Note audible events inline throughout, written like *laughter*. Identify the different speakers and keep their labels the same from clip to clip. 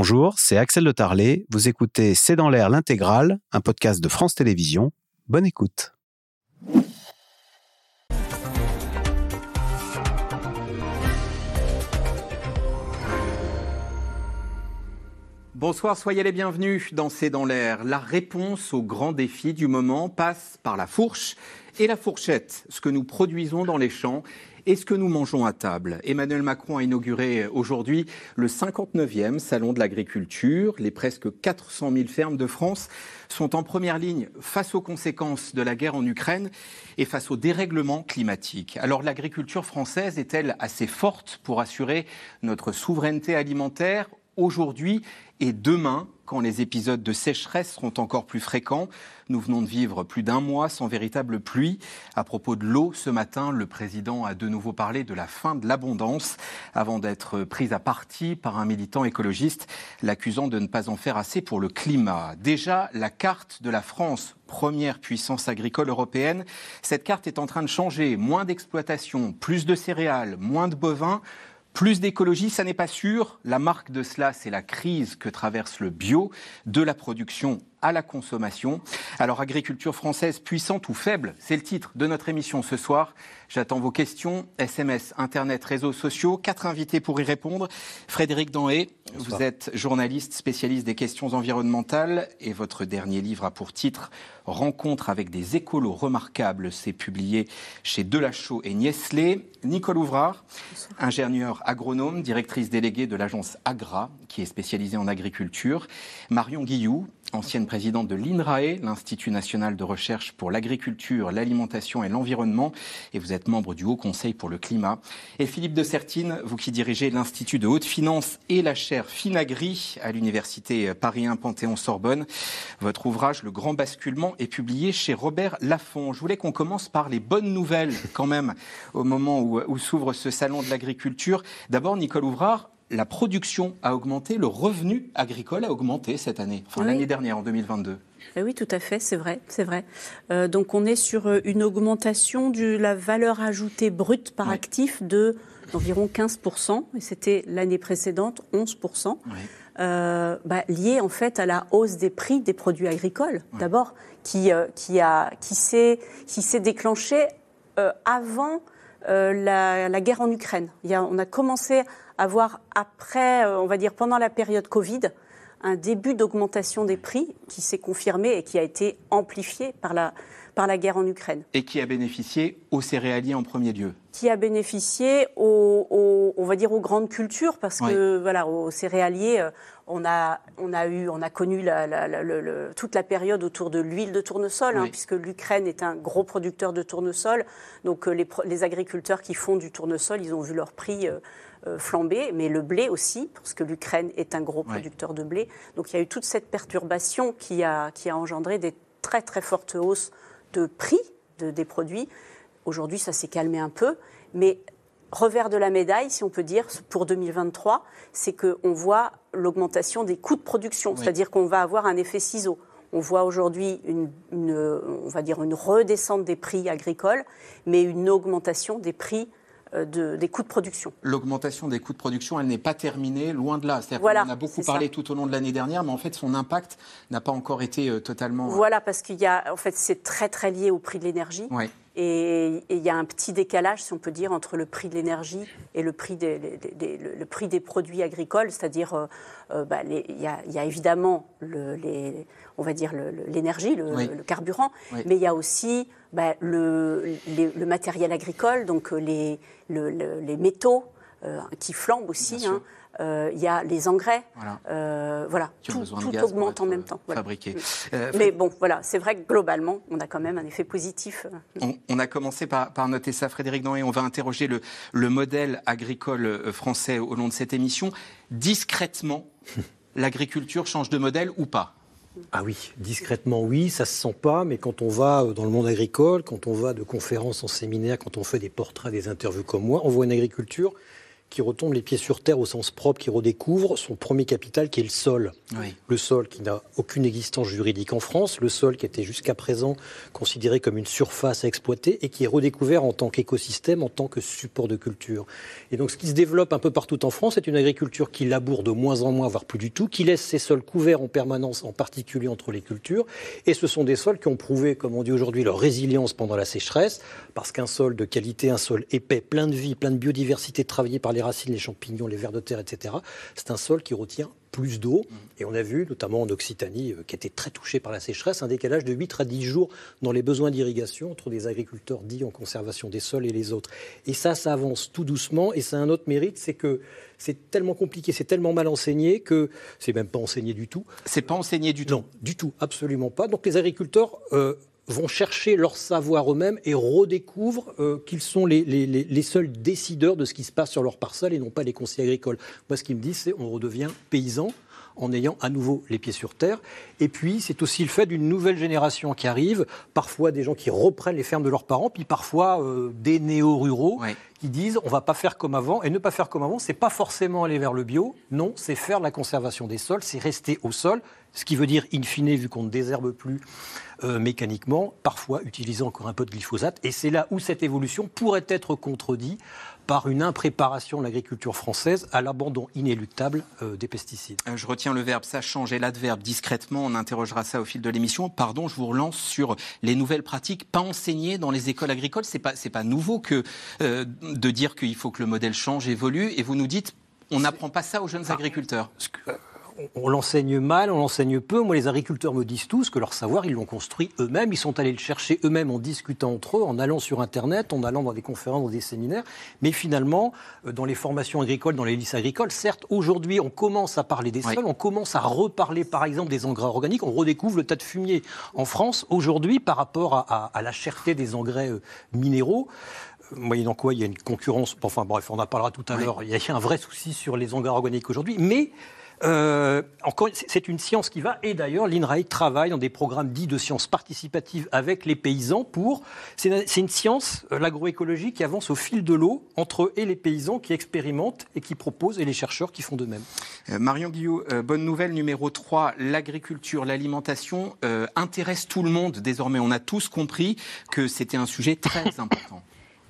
Speaker 1: Bonjour, c'est Axel de Tarlet. Vous écoutez C'est dans l'air l'intégrale, un podcast de France Télévisions. Bonne écoute.
Speaker 2: Bonsoir, soyez les bienvenus dans C'est dans l'air. La réponse aux grands défis du moment passe par la fourche et la fourchette, ce que nous produisons dans les champs et ce que nous mangeons à table. Emmanuel Macron a inauguré aujourd'hui le 59e Salon de l'agriculture. Les presque 400 000 fermes de France sont en première ligne face aux conséquences de la guerre en Ukraine et face au dérèglement climatique. Alors l'agriculture française est-elle assez forte pour assurer notre souveraineté alimentaire aujourd'hui et demain, quand les épisodes de sécheresse seront encore plus fréquents, nous venons de vivre plus d'un mois sans véritable pluie. À propos de l'eau, ce matin, le président a de nouveau parlé de la fin de l'abondance avant d'être pris à partie par un militant écologiste l'accusant de ne pas en faire assez pour le climat. Déjà, la carte de la France première puissance agricole européenne. Cette carte est en train de changer. Moins d'exploitation, plus de céréales, moins de bovins. Plus d'écologie, ça n'est pas sûr. La marque de cela, c'est la crise que traverse le bio, de la production à la consommation. Alors, agriculture française puissante ou faible, c'est le titre de notre émission ce soir. J'attends vos questions, SMS, Internet, réseaux sociaux. Quatre invités pour y répondre. Frédéric Danhé, vous êtes journaliste spécialiste des questions environnementales et votre dernier livre a pour titre Rencontre avec des écolos remarquables. C'est publié chez Delachaux et Niestlé. Nicole Ouvrard, ingénieure agronome, directrice déléguée de l'agence Agra, qui est spécialisée en agriculture. Marion Guillou, ancienne présidente de l'INRAE, l'Institut national de recherche pour l'agriculture, l'alimentation et l'environnement, et vous êtes membre du Haut Conseil pour le climat. Et Philippe de Sertine, vous qui dirigez l'Institut de haute finance et la chaire Finagri à l'Université Paris 1 Panthéon-Sorbonne. Votre ouvrage, Le Grand Basculement, est publié chez Robert Laffont. Je voulais qu'on commence par les bonnes nouvelles quand même au moment où, où s'ouvre ce salon de l'agriculture. D'abord, Nicole Ouvrard, la production a augmenté, le revenu agricole a augmenté cette année, enfin l'année dernière, en 2022.
Speaker 3: Eh oui, tout à fait, c'est vrai, c'est vrai. Euh, donc on est sur euh, une augmentation de la valeur ajoutée brute par actif de d'environ 15%, et c'était l'année précédente 11%, euh, bah, lié en fait à la hausse des prix des produits agricoles, d'abord, qui, qui, a, qui s'est déclenchée avant la, la, guerre en Ukraine. Il y a, on a commencé avoir après, euh, on va dire pendant la période Covid, un début d'augmentation des prix qui s'est confirmé et qui a été amplifié par la, par la guerre en Ukraine.
Speaker 2: Et qui a bénéficié aux céréaliers en premier lieu
Speaker 3: Qui a bénéficié aux, on va dire aux grandes cultures, parce que voilà, aux céréaliers, euh, on a, on a, eu, on a connu toute la période autour de l'huile de tournesol, hein, puisque l'Ukraine est un gros producteur de tournesol. Donc euh, les, les, agriculteurs qui font du tournesol, ils ont vu leur prix flambé, mais le blé aussi, parce que l'Ukraine est un gros producteur de blé. Donc il y a eu toute cette perturbation qui a, qui a engendré des très très fortes hausses de prix de, des produits. Aujourd'hui, ça s'est calmé un peu, mais revers de la médaille, si on peut dire, pour 2023, c'est qu'on voit l'augmentation des coûts de production, c'est-à-dire qu'on va avoir un effet ciseau. On voit aujourd'hui une, on va dire une redescente des prix agricoles, mais une augmentation des prix euh, de, des coûts de production.
Speaker 2: L'augmentation des coûts de production, elle n'est pas terminée, loin de là. Voilà, on a beaucoup parlé tout au long de l'année dernière, mais en fait, son impact n'a pas encore été euh, totalement. Euh,
Speaker 3: voilà, parce qu'il y a, en fait, c'est très très lié au prix de l'énergie.
Speaker 2: Oui.
Speaker 3: Et il y a un petit décalage, si on peut dire, entre le prix de l'énergie et le prix des, le, prix des produits agricoles. C'est-à-dire, bah, il, y a, évidemment le, les, on va dire l'énergie, le, carburant, mais il y a aussi bah, le, matériel agricole, donc euh, les, les métaux euh, qui flambent aussi. Hein. Euh, il y a les engrais, voilà, tout, augmente en même temps.
Speaker 2: Fabriqué.
Speaker 3: Mm. Mais bon, voilà, c'est vrai que globalement, on a quand même un effet positif.
Speaker 2: On, a commencé par, noter ça, Frédéric et On va interroger le, le modèle agricole français au long de cette émission. Discrètement, *laughs* l'agriculture change de modèle ou pas?
Speaker 4: Ah oui, discrètement oui, ça se sent pas, mais quand on va euh, dans le monde agricole, quand on va de conférences en séminaire, quand on fait des portraits, des interviews comme moi, on voit une agriculture qui retombe les pieds sur terre au sens propre, qui redécouvre son premier capital qui est le sol. Le sol qui n'a aucune existence juridique en France, le sol qui était jusqu'à présent considéré comme une surface à exploiter et qui est redécouvert en tant qu'écosystème, en tant que support de culture. Et donc ce qui se développe un peu partout en France, c'est une agriculture qui laboure de moins en moins, voire plus du tout, qui laisse ses sols couverts en permanence, en particulier entre les cultures. Et ce sont des sols qui ont prouvé, comme on dit aujourd'hui, leur résilience pendant la sécheresse, parce qu'un sol de qualité, un sol épais, plein de vie, plein de biodiversité, travaillé par les les racines, les champignons, les vers de terre, etc. C'est un sol qui retient plus d'eau. Et on a vu, notamment en Occitanie, euh, qui était très touchée par la sécheresse, un décalage de 8 à 10 jours dans les besoins d'irrigation entre les agriculteurs dits en conservation des sols et les autres. Et ça, ça avance tout doucement. Et c'est un autre mérite, c'est que c'est tellement compliqué, c'est tellement mal enseigné que c'est même pas enseigné du tout.
Speaker 2: C'est pas enseigné du tout.
Speaker 4: Non, du tout, absolument pas. Donc les agriculteurs euh, vont chercher leur savoir eux-mêmes et redécouvrent euh, qu'ils sont les, seuls décideurs de ce qui se passe sur leur parcelle et non pas les conseillers agricoles. Moi, ce qu'ils me disent, c'est on redevient paysan en ayant à nouveau les pieds sur terre. Et puis, c'est aussi le fait d'une nouvelle génération qui arrive, parfois des gens qui reprennent les fermes de leurs parents, puis parfois euh, des néo-ruraux qui disent on va pas faire comme avant. Et ne pas faire comme avant, c'est pas forcément aller vers le bio, non, c'est faire la conservation des sols, c'est rester au sol, ce qui veut dire, in fine, vu qu'on ne désherbe plus euh, mécaniquement, parfois utilisant encore un peu de glyphosate. Et c'est là où cette évolution pourrait être contredite par une impréparation de l'agriculture française à l'abandon inéluctable euh, des pesticides.
Speaker 2: Euh, je retiens le verbe ça change et l'adverbe discrètement. On interrogera ça au fil de l'émission. Pardon, je vous relance sur les nouvelles pratiques pas enseignées dans les écoles agricoles. C'est pas c'est pas nouveau que de dire qu'il faut que le modèle change, évolue. Et vous nous dites on n'apprend pas ça aux jeunes ah, agriculteurs
Speaker 4: on l'enseigne mal, on l'enseigne peu. Moi, les agriculteurs me disent tous que leur savoir, ils l'ont construit eux-mêmes. Ils sont allés le chercher eux-mêmes en discutant entre eux, en allant sur Internet, en allant dans des conférences, dans des séminaires. Mais finalement, euh, dans les formations agricoles, dans les lycées agricoles, certes, aujourd'hui, on commence à parler des sols, on commence à reparler, par exemple, des engrais organiques. On redécouvre le tas de fumier en France aujourd'hui par rapport à, la cherté des engrais euh, minéraux moyennant quoi il y a une concurrence. Enfin bref, on en parlera tout à l'heure. Il y a un vrai souci sur les engrais organiques aujourd'hui. Mais euh, encore, c'est une science qui va, et d'ailleurs, l'INRAE travaille dans des programmes dits de sciences participatives avec les paysans pour. C'est une, science, euh, l'agroécologie, qui avance au fil de l'eau entre eux et les paysans qui expérimentent et qui proposent, et les chercheurs qui font de même.
Speaker 2: Euh, Marion Guillot, bonne nouvelle numéro 3, l'agriculture, l'alimentation intéresse tout le monde désormais. On a tous compris que c'était un sujet très *laughs* important.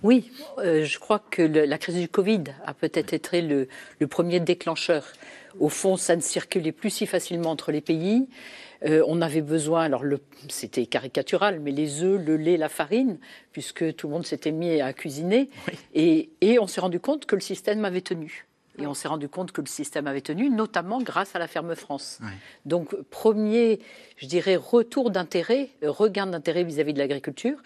Speaker 5: Oui, je crois que la crise du Covid a peut-être été le premier déclencheur. Au fond, ça ne circulait plus si facilement entre les pays. Euh, on avait besoin, alors c'était caricatural, mais les œufs, le lait, la farine, puisque tout le monde s'était mis à cuisiner. Et, on s'est rendu compte que le système avait tenu. Et on s'est rendu compte que le système avait tenu, notamment grâce à la Ferme France. Donc, premier, je dirais, retour d'intérêt, regain d'intérêt vis-à-vis de l'agriculture.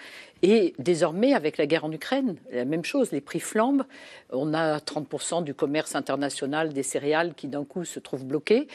Speaker 5: Et désormais, avec la guerre en Ukraine, la même chose, les prix flambent. On a 30% du commerce international des céréales qui d'un coup se trouve bloqué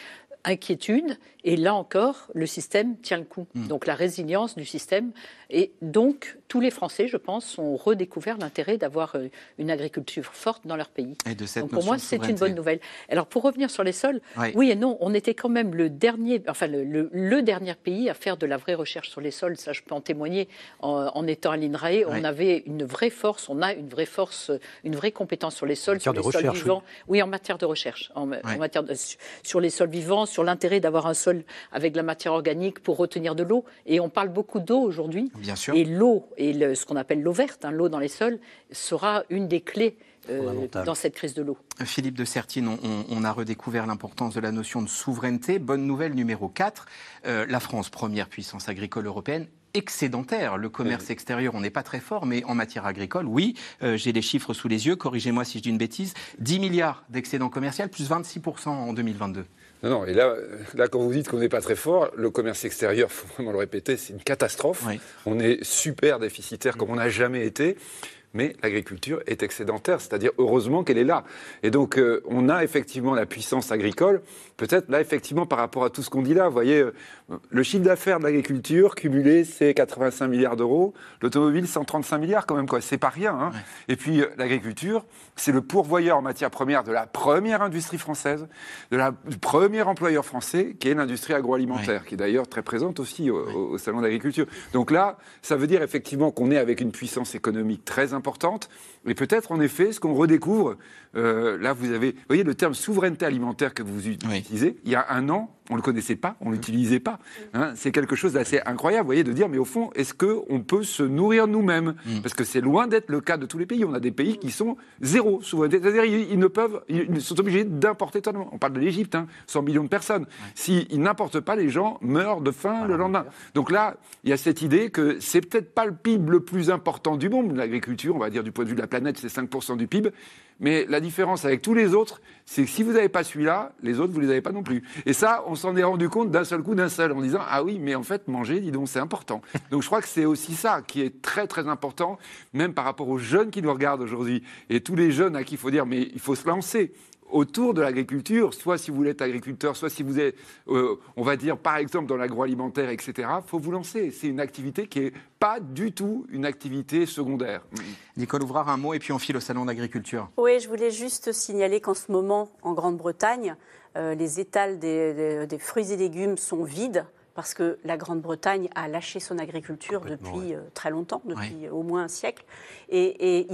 Speaker 5: inquiétude. Et là encore, le système tient le coup. Hmm. Donc la résilience du système. Et donc, tous les Français, je pense, ont redécouvert l'intérêt d'avoir euh, une agriculture forte dans leur pays.
Speaker 2: Et de cette
Speaker 5: donc pour moi, c'est une bonne nouvelle. Alors pour revenir sur les sols, oui et non, on était quand même le dernier, enfin le, dernier pays à faire de la vraie recherche sur les sols. Ça, je peux en témoigner en, étant à l'INRAE. On avait une vraie force, on a une vraie force, une vraie compétence sur les sols, sur les sols vivants. Oui. en matière de recherche, en, matière sur les sols vivants, sur l'intérêt d'avoir un sol avec de la matière organique pour retenir de l'eau. Et on parle beaucoup d'eau aujourd'hui.
Speaker 2: Bien sûr.
Speaker 5: Et l'eau, et ce qu'on appelle l'eau verte, hein, l'eau dans les sols, sera une des clés euh, dans cette crise de l'eau.
Speaker 2: Philippe de Sertine, on, a redécouvert l'importance de la notion de souveraineté. Bonne nouvelle numéro 4, euh, la France, première puissance agricole européenne, excédentaire. Le commerce extérieur, on n'est pas très fort, mais en matière agricole, oui, euh, j'ai les chiffres sous les yeux, corrigez-moi si je dis une bêtise, 10 milliards d'excédent commercial, plus 26% en 2022.
Speaker 6: Non, non, et là, là quand vous dites qu'on n'est pas très fort, le commerce extérieur, il *laughs* faut vraiment le répéter, c'est une catastrophe. On est super déficitaire comme on n'a jamais été mais l'agriculture est excédentaire, c'est-à-dire heureusement qu'elle est là. Et donc euh, on a effectivement la puissance agricole, peut-être là effectivement par rapport à tout ce qu'on dit là, vous voyez, euh, le chiffre d'affaires de l'agriculture cumulé c'est 85 milliards d'euros, l'automobile 135 milliards quand même, quoi, c'est pas rien. Hein. Et puis euh, l'agriculture, c'est le pourvoyeur en matière première de la première industrie française, de la, du premier employeur français qui est l'industrie agroalimentaire, qui est d'ailleurs très présente aussi au, au salon d'agriculture. Donc là, ça veut dire effectivement qu'on est avec une puissance économique très importante importante. Et peut-être, en effet, ce qu'on redécouvre, euh, là, vous avez, vous voyez, le terme souveraineté alimentaire que vous utilisez, il y a un an, on ne le connaissait pas, on ne l'utilisait pas. Hein. c'est quelque chose d'assez incroyable, vous voyez, de dire, mais au fond, est-ce qu'on peut se nourrir nous-mêmes? Mm. Parce que c'est loin d'être le cas de tous les pays. On a des pays qui sont zéro souveraineté. C'est-à-dire, ils, ne peuvent, ils sont obligés d'importer totalement. On parle de l'Égypte, 100 hein, millions de personnes. S'ils n'importent pas, les gens meurent de faim le lendemain. Donc là, il y a cette idée que c'est peut-être pas le PIB le plus important du monde, l'agriculture, on va dire du point de vue de la planète, c'est 5% du PIB. Mais la différence avec tous les autres, c'est que si vous n'avez pas celui-là, les autres, vous ne les avez pas non plus. Et ça, on s'en est rendu compte d'un seul coup, d'un seul, en disant Ah oui, mais en fait, manger, dis donc, c'est important. *laughs* Donc je crois que c'est aussi ça qui est très, très important, même par rapport aux jeunes qui nous regardent aujourd'hui. Et tous les jeunes à qui il faut dire Mais il faut se lancer autour de l'agriculture, soit si vous voulez être agriculteur, soit si vous êtes, euh, on va dire, par exemple, dans l'agroalimentaire, etc., il faut vous lancer. C'est une activité qui n'est pas du tout une activité secondaire.
Speaker 2: Nicole Ouvrard, un mot, et puis on file au Salon d'agriculture.
Speaker 3: Oui, je voulais juste signaler qu'en ce moment, en Grande-Bretagne, euh, les étals des, fruits et légumes sont vides parce que la Grande-Bretagne a lâché son agriculture depuis euh, très longtemps, depuis au moins un siècle. Et,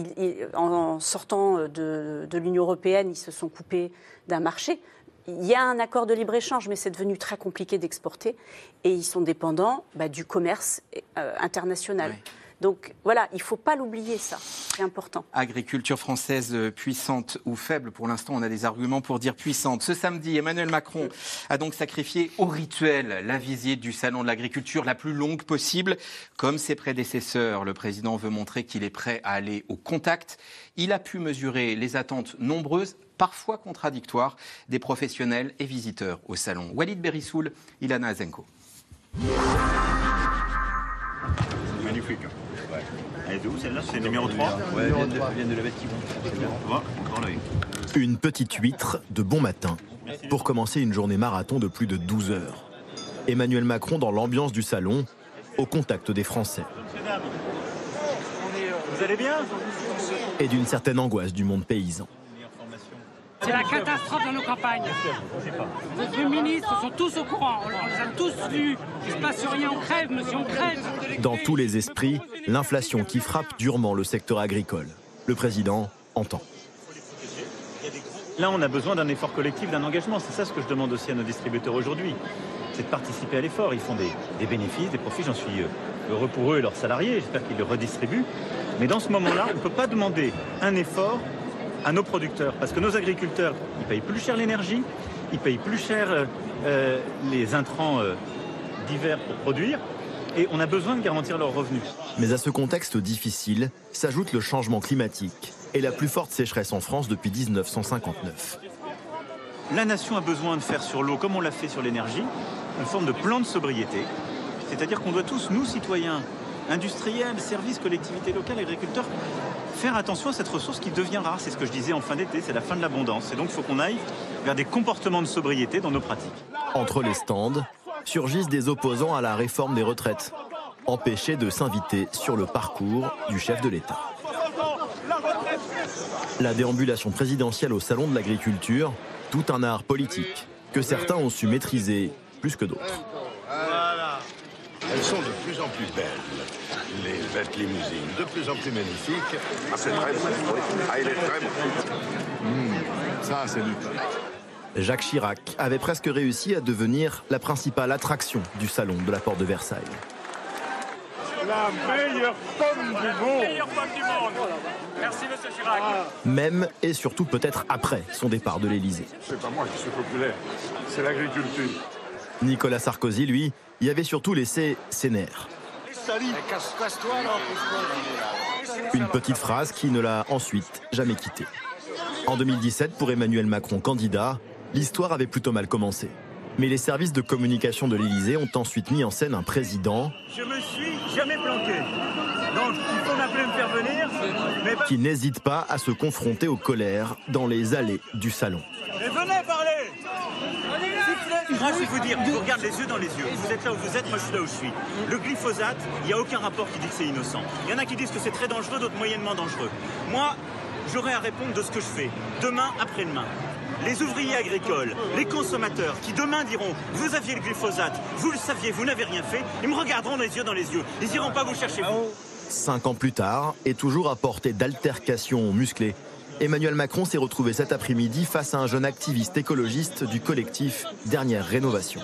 Speaker 3: en, sortant de, l'Union européenne, ils se sont coupés d'un marché. Il y a un accord de libre-échange, mais c'est devenu très compliqué d'exporter. Et ils sont dépendants bah, du commerce euh, international. Donc voilà, il ne faut pas l'oublier, ça. C'est important.
Speaker 2: Agriculture française euh, puissante ou faible, pour l'instant, on a des arguments pour dire puissante. Ce samedi, Emmanuel Macron a donc sacrifié au rituel la visite du Salon de l'agriculture la plus longue possible. Comme ses prédécesseurs, le président veut montrer qu'il est prêt à aller au contact. Il a pu mesurer les attentes nombreuses parfois contradictoires des professionnels et visiteurs au salon. Walid Berissoul, Ilana Azenko.
Speaker 7: Magnifique. Elle est d'où celle-là C'est le numéro 3 Ouais, vient de, vient de la
Speaker 8: Une petite huître de bon matin pour commencer une journée marathon de plus de 12 heures. Emmanuel Macron dans l'ambiance du salon, au contact des Français.
Speaker 7: Vous allez bien
Speaker 8: Et d'une certaine angoisse du monde paysan.
Speaker 9: C'est la catastrophe dans nos campagnes. Les ministres sont tous au courant, on les a tous vus. Il ne se passe rien, on crève, monsieur, on crève.
Speaker 8: Dans tous les esprits, l'inflation qui frappe durement le secteur agricole. Le président entend.
Speaker 7: Là, on a besoin d'un effort collectif, d'un engagement. C'est ça ce que je demande aussi à nos distributeurs aujourd'hui. C'est de participer à l'effort. Ils font des, des, bénéfices, des profits. J'en suis euh, heureux pour eux et leurs salariés. J'espère qu'ils le redistribuent. Mais dans ce moment-là, on ne peut pas demander un effort à nos producteurs. Parce que nos agriculteurs, ils payent plus cher l'énergie, ils payent plus cher euh, euh, les intrants euh, divers pour produire. Et on a besoin de garantir leurs revenus.
Speaker 8: Mais à ce contexte difficile s'ajoute le changement climatique et la plus forte sécheresse en France depuis 1959.
Speaker 7: La nation a besoin de faire sur l'eau, comme on l'a fait sur l'énergie, une forme de plan de sobriété. C'est-à-dire qu'on doit tous, nous citoyens, industriels, services, collectivités locales, agriculteurs, faire attention à cette ressource qui devient rare. C'est ce que je disais en fin d'été, c'est la fin de l'abondance. Et donc il faut qu'on aille vers des comportements de sobriété dans nos pratiques.
Speaker 8: Entre les stands, surgissent des opposants à la réforme des retraites, empêchés de s'inviter sur le parcours du chef de l'État. La déambulation présidentielle au Salon de l'agriculture, tout un art politique que certains ont su maîtriser plus que d'autres.
Speaker 10: Elles sont de plus en plus belles. Les bêtes limousines, de plus en plus magnifiques.
Speaker 11: Ah, c'est très bon. Ah, il est très bon.
Speaker 10: Mmh, ça, c'est du
Speaker 8: Jacques Chirac avait presque réussi à devenir la principale attraction du salon de la porte de Versailles.
Speaker 10: La meilleure pomme du monde.
Speaker 9: La meilleure pomme du monde. Merci, monsieur Chirac.
Speaker 8: Même et surtout peut-être après son départ de l'Élysée.
Speaker 10: C'est pas moi qui suis populaire, c'est l'agriculture.
Speaker 8: Nicolas Sarkozy, lui, y avait surtout laissé ses nerfs. Une petite phrase qui ne l'a ensuite jamais quitté. En 2017, pour Emmanuel Macron candidat, l'histoire avait plutôt mal commencé. Mais les services de communication de l'Élysée ont ensuite mis en scène un président.
Speaker 7: Je me suis jamais planqué. Donc, il faut m'appeler me faire venir.
Speaker 8: Qui n'hésite pas à se confronter aux colères dans les allées du salon.
Speaker 7: Mais venez parler moi, je vais vous dire, vous regarde les yeux dans les yeux. Vous êtes là où vous êtes, moi, je suis là où je suis. Le glyphosate, il n'y a aucun rapport qui dit que c'est innocent. Il y en a qui disent que c'est très dangereux, d'autres moyennement dangereux. Moi, j'aurai à répondre de ce que je fais, demain, après-demain. Les ouvriers agricoles, les consommateurs qui demain diront Vous aviez le glyphosate, vous le saviez, vous n'avez rien fait, ils me regarderont les yeux dans les yeux. Ils n'iront pas vous chercher vous.
Speaker 8: Cinq ans plus tard, et toujours à portée d'altercations musclées, Emmanuel Macron s'est retrouvé cet après-midi face à un jeune activiste écologiste du collectif Dernière Rénovation.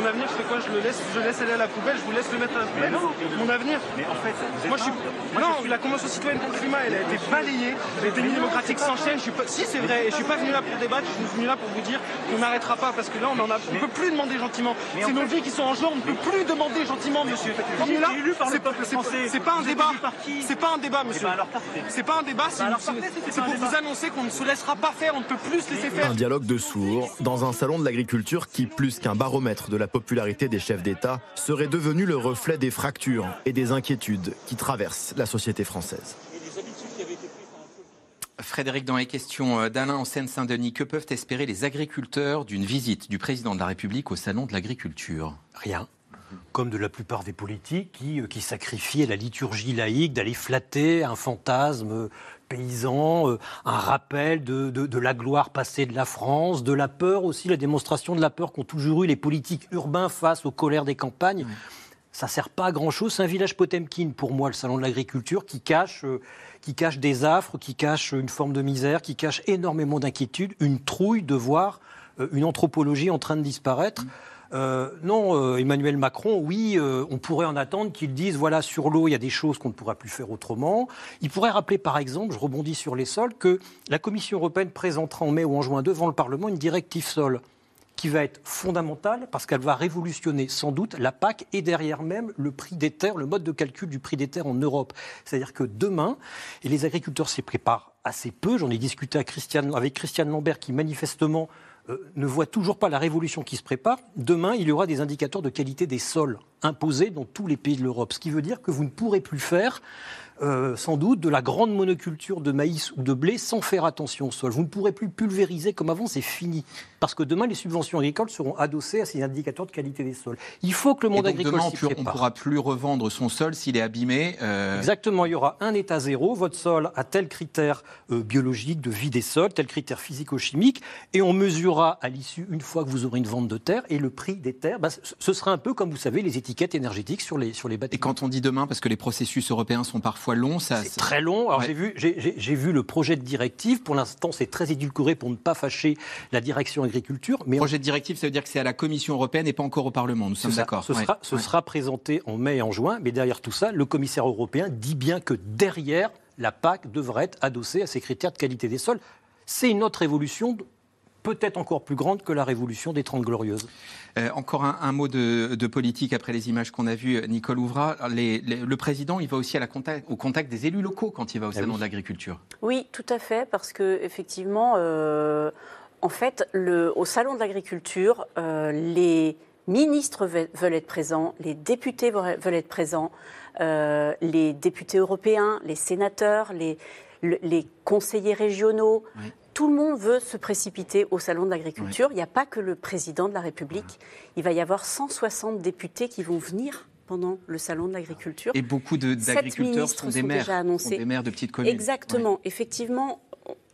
Speaker 12: Mon avenir, c'est quoi? Je le laisse, je laisse aller à la poubelle, je vous laisse le mettre à la poubelle. non, mon avenir.
Speaker 7: Mais en fait, vous êtes
Speaker 12: moi je suis. non, la Convention citoyenne pour le climat, elle a été balayée. Les délits démocratiques s'enchaînent. Je suis pas. Si c'est vrai, et je suis pas venu là pour débattre. Je suis venu là pour vous dire qu'on n'arrêtera pas parce que là, on en a. On peut plus demander gentiment. C'est nos vies qui sont en jeu. On ne peut plus demander gentiment, monsieur. C'est pas un débat. C'est pas un débat, monsieur.
Speaker 7: ben parfait.
Speaker 12: C'est pas un débat. C'est pour vous annoncer qu'on ne se laissera pas faire. On ne peut plus se laisser faire.
Speaker 8: Un dialogue de sourds dans un salon de l'agriculture qui, plus qu'un baromètre de la popularité des chefs d'État, serait devenu le reflet des fractures et des inquiétudes qui traversent la société française.
Speaker 2: Frédéric, dans les questions d'Alain en Seine-Saint-Denis, que peuvent espérer les agriculteurs d'une visite du président de la République au Salon de l'agriculture?
Speaker 4: Rien. Comme de la plupart des politiques qui, euh, qui sacrifient à la liturgie laïque d'aller flatter un fantasme paysan, euh, un rappel de, de- de la gloire passée de la France, de la peur aussi, la démonstration de la peur qu'ont toujours eu les politiques urbains face aux colères des campagnes. Ça sert pas à grand chose. C'est un village Potemkin pour moi, le salon de l'agriculture, qui cache, euh, qui cache des affres, qui cache une forme de misère, qui cache énormément d'inquiétude, une trouille de voir euh, une anthropologie en train de disparaître. Euh, non, euh, Emmanuel Macron, oui, euh, on pourrait en attendre qu'il dise voilà, sur l'eau, il y a des choses qu'on ne pourra plus faire autrement. Il pourrait rappeler, par exemple, je rebondis sur les sols, que la Commission européenne présentera en mai ou en juin devant le Parlement une directive sol qui va être fondamentale parce qu'elle va révolutionner sans doute la PAC et derrière même le prix des terres, le mode de calcul du prix des terres en Europe. C'est-à-dire que demain, et les agriculteurs s'y préparent assez peu, j'en ai discuté avec Christiane, Lambert qui manifestement ne voit toujours pas la révolution qui se prépare. Demain, il y aura des indicateurs de qualité des sols imposés dans tous les pays de l'Europe, ce qui veut dire que vous ne pourrez plus faire euh, sans doute de la grande monoculture de maïs ou de blé sans faire attention au sol. Vous ne pourrez plus pulvériser comme avant, c'est fini. Parce que demain, les subventions agricoles seront adossées à ces indicateurs de qualité des sols. Il faut que le
Speaker 2: Et
Speaker 4: monde
Speaker 2: donc
Speaker 4: agricole
Speaker 2: demain, on ne pourra plus revendre son sol s'il est abîmé. euh,
Speaker 4: Exactement, il y aura un état zéro. Votre sol a tel critère euh, biologique de vie des sols, tel critère physico-chimique, et on mesurera à l'issue, une fois que vous aurez une vente de terre, et le prix des terres, bah, ce- ce sera un peu comme vous savez les étiquettes énergétiques sur les, sur les bâtiments.
Speaker 2: Et quand on dit demain, parce que les processus européens sont parfois longs, ça.
Speaker 4: C'est très long. Alors
Speaker 2: Ouais.
Speaker 4: j'ai vu, j'ai- vu le projet de directive. Pour l'instant, c'est très édulcoré pour ne pas fâcher la direction agriculture. Mais
Speaker 2: Projet de directive, ça veut dire que c'est à la Commission européenne et pas encore au Parlement. Nous sommes d'accord.
Speaker 4: Ce,
Speaker 2: Ouais.
Speaker 4: sera, ce
Speaker 2: Ouais.
Speaker 4: sera présenté en mai et en juin, mais derrière tout ça, le commissaire européen dit bien que derrière, la PAC devrait être adossée à ces critères de qualité des sols. C'est une autre révolution, peut-être encore plus grande que la révolution des Trente Glorieuses.
Speaker 2: Euh, encore un, un mot de, de politique après les images qu'on a vues, Nicole Ouvra. Les- les- le président, il va aussi à la contact, au contact des élus locaux quand il va au
Speaker 4: Eh
Speaker 2: salon
Speaker 4: oui.
Speaker 2: de l'agriculture.
Speaker 3: Oui, tout à fait, parce que effectivement, euh, en fait, le, au salon de l'agriculture, euh, les ministres ve- veulent être présents, les députés veulent être présents, euh, les députés européens, les sénateurs, les, le- les conseillers régionaux.
Speaker 2: Oui.
Speaker 3: Tout le monde veut se précipiter au salon de l'agriculture. Il n'y a pas que le président de la République. Il va y avoir 160 députés qui vont venir pendant le salon de l'agriculture.
Speaker 2: Et beaucoup d'agriculteurs sont des maires,
Speaker 3: déjà annoncés.
Speaker 2: sont des maires de petites communes.
Speaker 3: Exactement. Effectivement,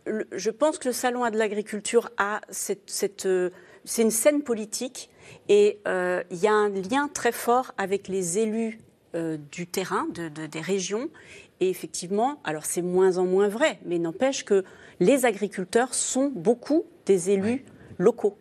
Speaker 3: le- je pense que le salon de l'agriculture a cette, cette, euh, c'est une scène politique et euh, il y a un lien très fort avec les élus euh, du terrain, de- de- des régions. Et effectivement, alors c'est moins en moins vrai, mais n'empêche que les agriculteurs sont beaucoup des élus locaux.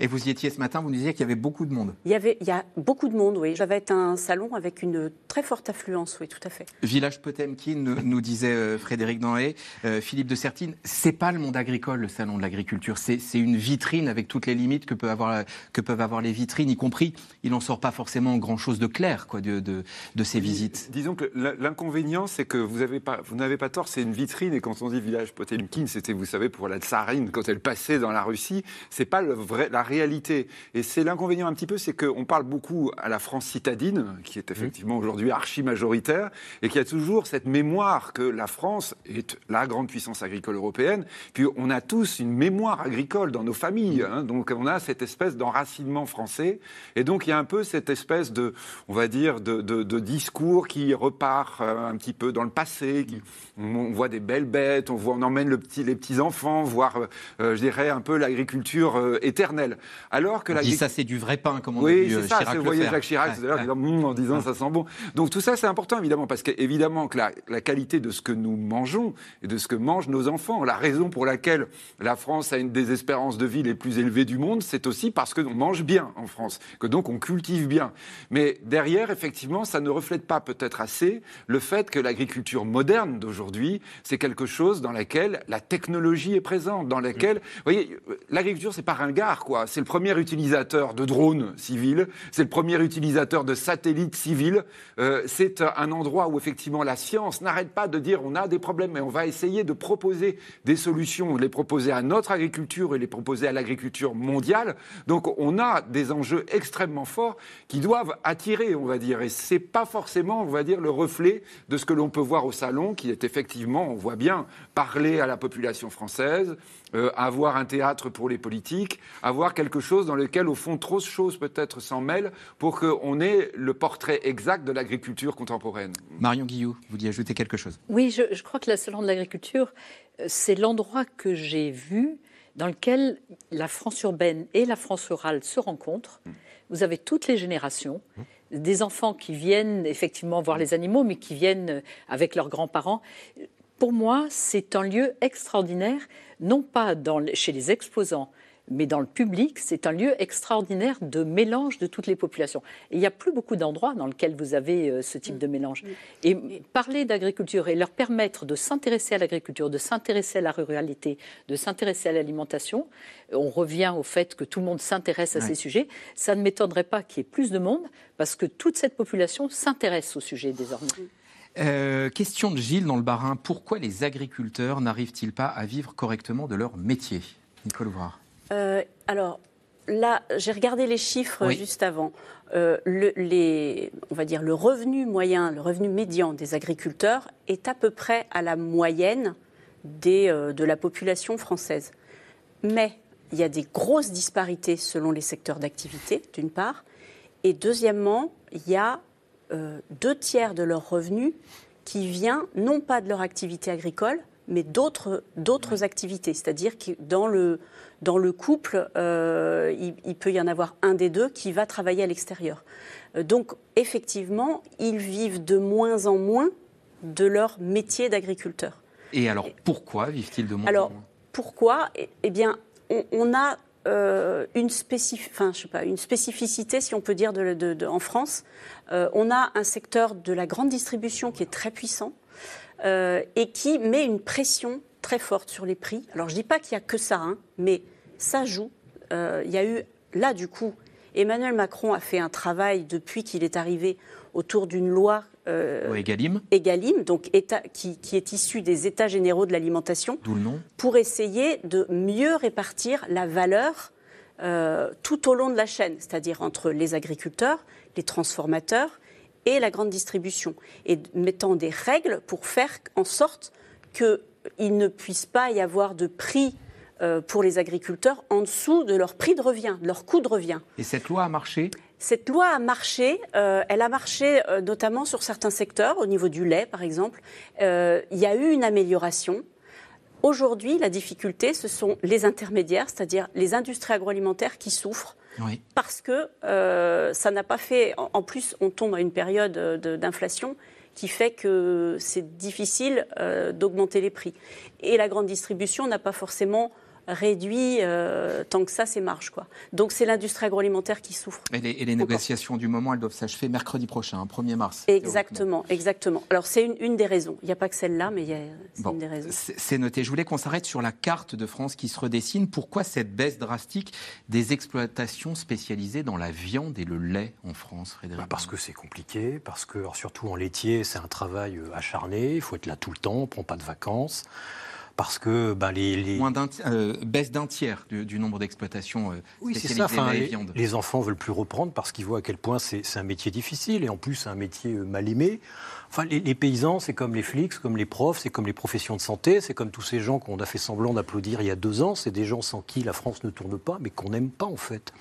Speaker 2: Et vous y étiez ce matin, vous nous disiez qu'il y avait beaucoup de monde.
Speaker 3: Il y, avait, il y a beaucoup de monde, oui. Être un salon avec une très forte affluence, oui, tout à fait.
Speaker 2: Village Potemkin, nous, disait euh, Frédéric Danlé, euh, Philippe de Sertine, c'est pas le monde agricole, le salon de l'agriculture. C'est c'est une vitrine avec toutes les limites que, peut avoir, que peuvent avoir les vitrines, y compris, il n'en sort pas forcément grand-chose de clair quoi, de, de, de ces visites.
Speaker 6: Disons que l'inconvénient, c'est que vous avez pas, vous n'avez pas tort, c'est une vitrine. Et quand on dit village Potemkin, c'était, vous savez, pour la tsarine quand elle passait dans la Russie. C'est pas le vrai, la réalité. Et c'est l'inconvénient un petit peu, c'est qu'on parle beaucoup à la France citadine, qui est effectivement aujourd'hui archi majoritaire, et qui a toujours cette mémoire que la France est la grande puissance agricole européenne. Puis on a tous une mémoire agricole dans nos familles. hein. donc on a cette espèce d'enracinement français. Et donc il y a un peu cette espèce de, on va dire, de, de- de discours qui repart euh, un petit peu dans le passé. qui- on, voit des belles bêtes, on, voit, on emmène le petit, les petits enfants voir, euh, euh, je dirais, un peu l'agriculture euh, éternelle. Alors que
Speaker 2: on
Speaker 6: la
Speaker 2: dit ça, c'est du vrai pain, comme on
Speaker 6: oui,
Speaker 2: vu
Speaker 6: c'est ça,
Speaker 2: Chirac
Speaker 6: Vous
Speaker 2: le
Speaker 6: voyez
Speaker 2: faire.
Speaker 6: Jacques Chirac en disant ça sent bon. Donc tout ça, c'est important évidemment parce qu'évidemment que la, la qualité de ce que nous mangeons et de ce que mangent nos enfants, la raison pour laquelle la France a une des espérances de vie les plus élevées du monde, c'est aussi parce que l'on mange bien en France, que donc on cultive bien. Mais derrière, effectivement, ça ne reflète pas peut-être assez le fait que l'agriculture moderne d'aujourd'hui, c'est quelque chose dans laquelle la technologie est présente, dans laquelle, vous voyez, l'agriculture c'est pas ringard quoi. C'est le premier utilisateur de drones civils, c'est le premier utilisateur de satellites civils. Euh, c'est un endroit où effectivement la science n'arrête pas de dire on a des problèmes, mais on va essayer de proposer des solutions, les proposer à notre agriculture et les proposer à l'agriculture mondiale. Donc on a des enjeux extrêmement forts qui doivent attirer, on va dire, et c'est pas forcément, on va dire, le reflet de ce que l'on peut voir au salon, qui est effectivement, on voit bien, parler à la population française, euh, avoir un théâtre pour les politiques, avoir quelque chose dans lequel, au fond, trop de choses peut-être s'en mêlent pour qu'on ait le portrait exact de l'agriculture contemporaine.
Speaker 2: Marion Guillou, vous vouliez ajouter quelque chose?
Speaker 5: Oui, je, je crois que la Salon de l'agriculture, euh, c'est l'endroit que j'ai vu dans lequel la France urbaine et la France rurale se rencontrent. Vous avez toutes les générations, des enfants qui viennent effectivement voir les animaux, mais qui viennent avec leurs grands-parents. Pour moi, c'est un lieu extraordinaire, non pas dans, chez les exposants, mais dans le public, c'est un lieu extraordinaire de mélange de toutes les populations. Et il n'y a plus beaucoup d'endroits dans lesquels vous avez euh, ce type de mélange. Et parler d'agriculture et leur permettre de s'intéresser à l'agriculture, de s'intéresser à la ruralité, de s'intéresser à l'alimentation, on revient au fait que tout le monde s'intéresse à
Speaker 2: Ouais.
Speaker 5: ces sujets. Ça ne m'étonnerait pas qu'il y ait plus de monde, parce que toute cette population s'intéresse au sujet désormais.
Speaker 2: Euh, question de Gilles dans le Barin. Pourquoi les agriculteurs n'arrivent-ils pas à vivre correctement de leur métier? Nicole Ouvrard.
Speaker 3: Euh, alors là, j'ai regardé les chiffres
Speaker 2: Oui.
Speaker 3: juste avant. Euh, le, les, on va dire le revenu moyen, le revenu médian des agriculteurs est à peu près à la moyenne des, euh, de la population française. Mais il y a des grosses disparités selon les secteurs d'activité, d'une part. Et deuxièmement, il y a euh, deux tiers de leur revenu qui vient non pas de leur activité agricole, mais d'autres d'autres activités. C'est-à-dire que dans le, dans le couple, euh, il, il peut y en avoir un des deux qui va travailler à l'extérieur. Euh, donc, effectivement, ils vivent de moins en moins de leur métier d'agriculteur.
Speaker 2: Et alors, pourquoi vivent-ils de moins
Speaker 3: Alors,
Speaker 2: en moins?
Speaker 3: pourquoi? Eh- Eh bien, on, on a euh, une, spécif- enfin, je sais pas, une spécificité, si on peut dire, de, de- de- en France. Euh, on a un secteur de la grande distribution qui est très puissant euh, et qui met une pression très forte sur les prix. Alors, je dis pas qu'il y a que ça, hein, mais ça joue. Euh, Il y a eu, là, du coup, Emmanuel Macron a fait un travail depuis qu'il est arrivé autour d'une loi euh,
Speaker 2: Egalim,
Speaker 3: Egalim, donc État, qui, qui est issu des États généraux de l'alimentation,
Speaker 2: d'où le nom.
Speaker 3: pour essayer de mieux répartir la valeur euh, tout au long de la chaîne, c'est-à-dire entre les agriculteurs, les transformateurs et la grande distribution, et mettant des règles pour faire en sorte qu'il ne puisse pas y avoir de prix euh, pour les agriculteurs en dessous de leur prix de revient, de leur coût de revient.
Speaker 2: Et cette loi a marché?
Speaker 3: Cette loi a marché, euh, elle a marché euh, notamment sur certains secteurs, au niveau du lait par exemple. Euh, il y a eu une amélioration. Aujourd'hui, la difficulté, ce sont les intermédiaires, c'est-à-dire les industries agroalimentaires qui souffrent Parce que euh, ça n'a pas fait. En, plus, on tombe à une période euh, d'inflation qui fait que c'est difficile euh, d'augmenter les prix. Et la grande distribution n'a pas forcément réduit euh, tant que ça ses marges. Quoi. Donc c'est l'industrie agroalimentaire qui souffre.
Speaker 2: Et les, et les négociations du moment, elles doivent s'achever mercredi prochain, hein, 1er mars.
Speaker 3: Exactement, exactement. Alors c'est une, une des raisons. Il n'y a pas que celle-là, mais il y a- c'est
Speaker 2: Bon,
Speaker 3: une des raisons.
Speaker 2: c'est noté. Je voulais qu'on s'arrête sur la carte de France qui se redessine. Pourquoi cette baisse drastique des exploitations spécialisées dans la viande et le lait en France, Frédéric
Speaker 4: Bah, Parce que c'est compliqué, parce que alors, surtout en laitier, c'est un travail euh, acharné, il faut être là tout le temps, on ne prend pas de vacances. Parce que ben, les, les-
Speaker 2: Moins euh, baisse d'un tiers du, du nombre d'exploitations euh,
Speaker 4: Oui, c'est ça. Enfin, les,
Speaker 2: viande.
Speaker 4: les enfants veulent plus reprendre parce qu'ils voient à quel point c'est c'est un métier difficile et en plus c'est un métier euh, mal aimé. Enfin, les, les paysans, c'est comme les flics, comme les profs, c'est comme les professions de santé, c'est comme tous ces gens qu'on a fait semblant d'applaudir il y a deux ans. C'est des gens sans qui la France ne tourne pas, mais qu'on n'aime pas en fait.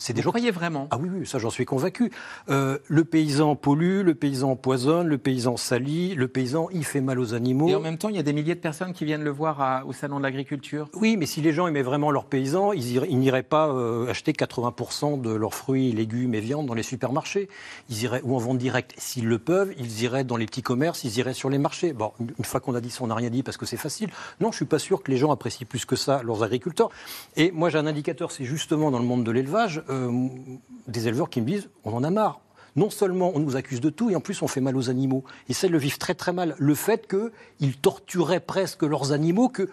Speaker 4: C'est
Speaker 2: des Vous croyez vraiment?
Speaker 4: Ah oui, oui, ça j'en suis convaincu. Euh, le paysan pollue, le paysan empoisonne, le paysan salit, le paysan il fait mal aux animaux.
Speaker 2: Et en même temps, il y a des milliers de personnes qui viennent le voir au salon de l'agriculture.
Speaker 4: Oui, mais si les gens aimaient vraiment leurs paysans, ils, n'iraient pas euh, acheter 80% de leurs fruits, légumes et viandes dans les supermarchés. Ils iraient ou en vente directe s'ils le peuvent. Ils iraient dans les petits commerces, ils iraient sur les marchés. Bon, une fois qu'on a dit ça, on n'a rien dit parce que c'est facile. Non, je suis pas sûr que les gens apprécient plus que ça leurs agriculteurs. Et moi, j'ai un indicateur, c'est justement dans le monde de l'élevage, euh, des éleveurs qui me disent on en a marre. Non seulement on nous accuse de tout, et en plus on fait mal aux animaux. Et ça, ils le vivent très très mal. Le fait qu'ils torturaient presque leurs animaux, que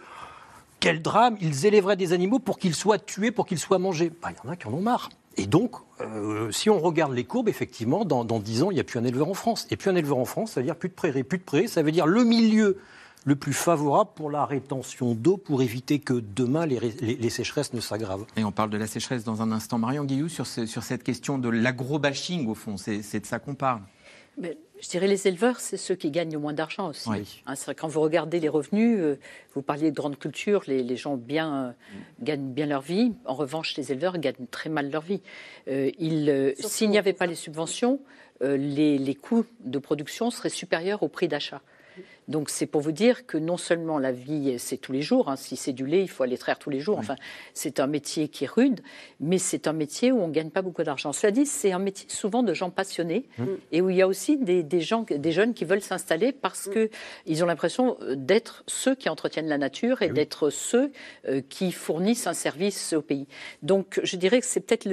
Speaker 4: quel drame, ils élèveraient des animaux pour qu'ils soient tués, pour qu'ils soient mangés. Bah, il y en a qui en ont marre. Et donc, euh, si on regarde les courbes, effectivement, dans, dans 10 ans, il n'y a plus un éleveur en France. Et plus un éleveur en France, ça veut dire plus de prairies. Plus de prairies, ça veut dire le milieu le plus favorable pour la rétention d'eau pour éviter que demain les, sécheresses ne s'aggravent.
Speaker 2: Et on parle de la sécheresse dans un instant. Marion Guillou, sur, sur cette question de l'agro-bashing, au fond, c'est de ça qu'on parle.
Speaker 5: Mais je dirais les éleveurs, c'est ceux qui gagnent le moins d'argent aussi. Hein, quand vous regardez les revenus, euh, vous parliez de grande culture, les, gens bien, euh, gagnent bien leur vie. En revanche, les éleveurs gagnent très mal leur vie. Euh, S'il n'y avait pas les subventions, les, les coûts de production seraient supérieurs au prix d'achat. Donc c'est pour vous dire que non seulement la vie, c'est tous les jours, hein, si c'est du lait, il faut aller traire tous les jours, enfin c'est un métier qui est rude, mais c'est un métier où on ne gagne pas beaucoup d'argent. Cela dit, c'est un métier souvent de gens passionnés mmh. et où il y a aussi des, gens, des jeunes qui veulent s'installer parce mmh. qu'ils ont l'impression euh, d'être ceux qui entretiennent la nature et eh d'être ceux euh, qui fournissent un service au pays. Donc je dirais que c'est peut-être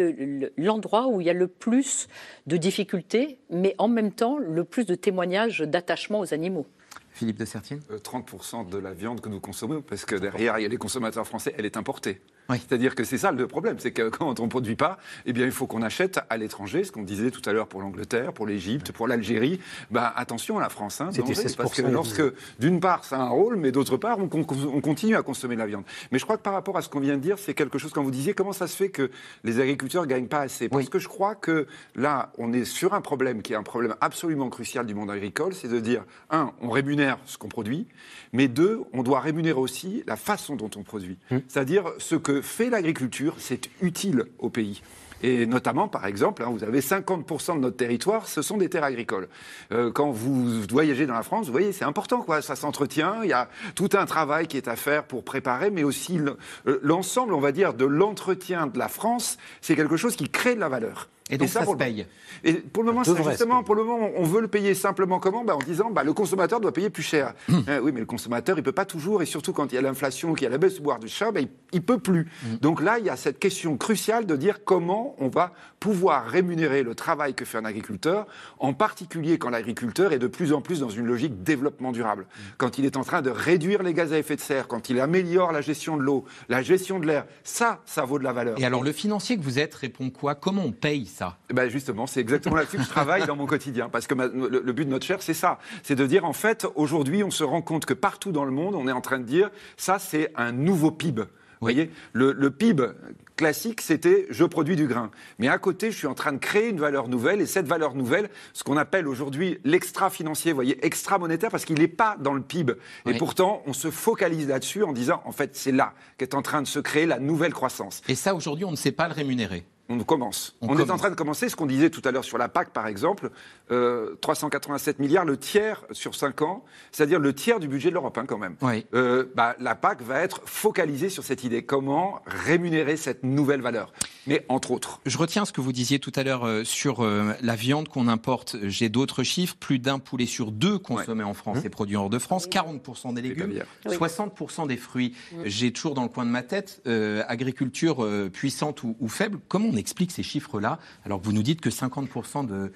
Speaker 5: l'endroit où il y a le plus de difficultés, mais en même temps le plus de témoignages d'attachement aux animaux.
Speaker 2: Philippe de Sertine
Speaker 6: 30% de la viande que nous consommons, parce que derrière, il y a les consommateurs français, elle est importée. C'est-à-dire que c'est ça le problème, c'est que *laughs* quand on ne produit pas, eh bien, il faut qu'on achète à l'étranger, ce qu'on disait tout à l'heure pour l'Angleterre, pour l'Égypte, pour l'Algérie. Ben, attention à la France, hein, parce que lorsque, d'une part, ça a un rôle, mais d'autre part, on, continue à consommer de la viande. Mais je crois que par rapport à ce qu'on vient de dire, c'est quelque chose, quand vous disiez, comment ça se fait que les agriculteurs ne gagnent pas assez? Parce que je crois que là, on est sur un problème qui est un problème absolument crucial du monde agricole, c'est de dire, un, on rémunère ce qu'on produit, mais deux, on doit rémunérer aussi la façon dont on produit. Hum. C'est-à-dire ce que fait l'agriculture, c'est utile au pays. Et notamment, par exemple, hein, vous avez 50% de notre territoire, ce sont des terres agricoles. Euh, quand vous voyagez dans la France, vous voyez, c'est important, quoi. Ça s'entretient. Il y a tout un travail qui est à faire pour préparer, mais aussi euh, l'ensemble, on va dire, de l'entretien de la France, c'est quelque chose qui crée de la valeur.
Speaker 2: Et donc ça, se paye.
Speaker 6: Et pour le moment, justement, pour le moment, on veut le payer simplement comment? Bah, En disant, bah, le consommateur doit payer plus cher. Hum. Euh, oui, mais le consommateur, il peut pas toujours, et surtout quand il y a l'inflation, qu'il y a la baisse du pouvoir du chat, bah, il, ne peut plus. Hum. Donc là, il y a cette question cruciale de dire comment on va pouvoir rémunérer le travail que fait un agriculteur, en particulier quand l'agriculteur est de plus en plus dans une logique développement durable. Hum. Quand il est en train de réduire les gaz à effet de serre, quand il améliore la gestion de l'eau, la gestion de l'air, ça, ça vaut de la valeur.
Speaker 2: Et alors, le financier que vous êtes répond quoi? Comment on paye ça
Speaker 6: eh ben Justement, c'est exactement là-dessus que je travaille dans mon quotidien. Parce que le, but de notre chaire, c'est ça. C'est de dire, en fait, aujourd'hui, on se rend compte que partout dans le monde, on est en train de dire, ça, c'est un nouveau PIB. Vous voyez, le, PIB classique, c'était je produis du grain. Mais à côté, je suis en train de créer une valeur nouvelle. Et cette valeur nouvelle, ce qu'on appelle aujourd'hui l'extra-financier, vous voyez, extra-monétaire, parce qu'il n'est pas dans le PIB. Et pourtant, on se focalise là-dessus en disant, en fait, c'est là qu'est en train de se créer la nouvelle croissance.
Speaker 2: Et ça, aujourd'hui, on ne sait pas le rémunérer
Speaker 6: on commence. On, est en train de commencer ce qu'on disait tout à l'heure sur la PAC, par exemple, 387 euh, milliards, le tiers sur 5 ans, c'est-à-dire le tiers du budget de l'Europe, hein, quand même. Euh, bah, la PAC va être focalisée sur cette idée, comment rémunérer cette nouvelle valeur? Mais entre autres.
Speaker 2: Je retiens ce que vous disiez tout à l'heure euh, sur la viande qu'on importe. J'ai d'autres chiffres. Plus d'un poulet sur deux consommé en France mmh. est produit hors de France. 40% des légumes, 60% des fruits. Mmh. J'ai toujours dans le coin de ma tête agriculture puissante ou, ou faible. Comment on explique ces chiffres-là? Alors que vous nous dites que 50% de,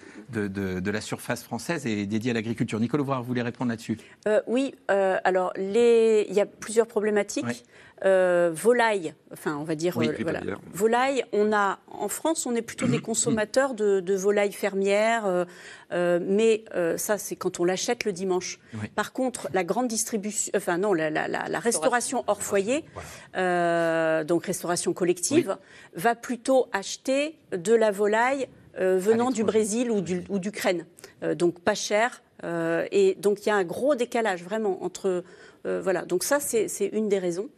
Speaker 2: de, la surface française est dédiée à l'agriculture Nicole vous voulez répondre là-dessus?
Speaker 3: Euh, Oui, euh, alors les... il y a plusieurs problématiques. Euh, volaille, enfin on va dire voilà. volaille, on a en France on est plutôt des *clears throat* consommateurs de, de volailles fermières, mais ça c'est quand on l'achète le dimanche. Par contre la grande distribution, enfin non la, la, restauration hors foyer, donc restauration collective, va plutôt acheter de la volaille euh, venant du Brésil ou d'Ukraine. Euh, donc pas cher. Euh, et donc il y a un gros décalage vraiment entre. Voilà, donc ça c'est une des raisons.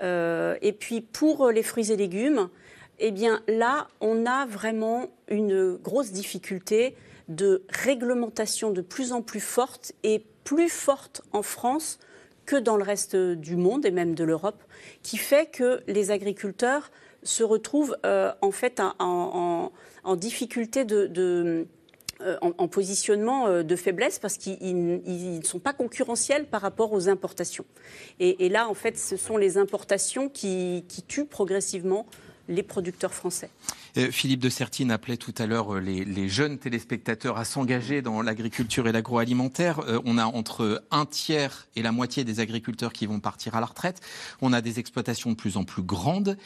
Speaker 3: et puis pour les fruits et légumes, Eh bien là, on a vraiment une grosse difficulté de réglementation de plus en plus forte et plus forte en France que dans le reste du monde et même de l'Europe, qui fait que les agriculteurs se retrouvent euh, en fait en, difficulté de, euh, en, positionnement euh, de faiblesse parce qu'ils ne sont pas concurrentiels par rapport aux importations. Et, là, en fait, ce sont les importations qui tuent progressivement les producteurs français.
Speaker 2: Euh, Philippe de Sertine appelait tout à l'heure euh, les, jeunes téléspectateurs à s'engager dans l'agriculture et l'agroalimentaire. Euh, on a entre un tiers et la moitié des agriculteurs qui vont partir à la retraite. On a des exploitations de plus en plus grandes,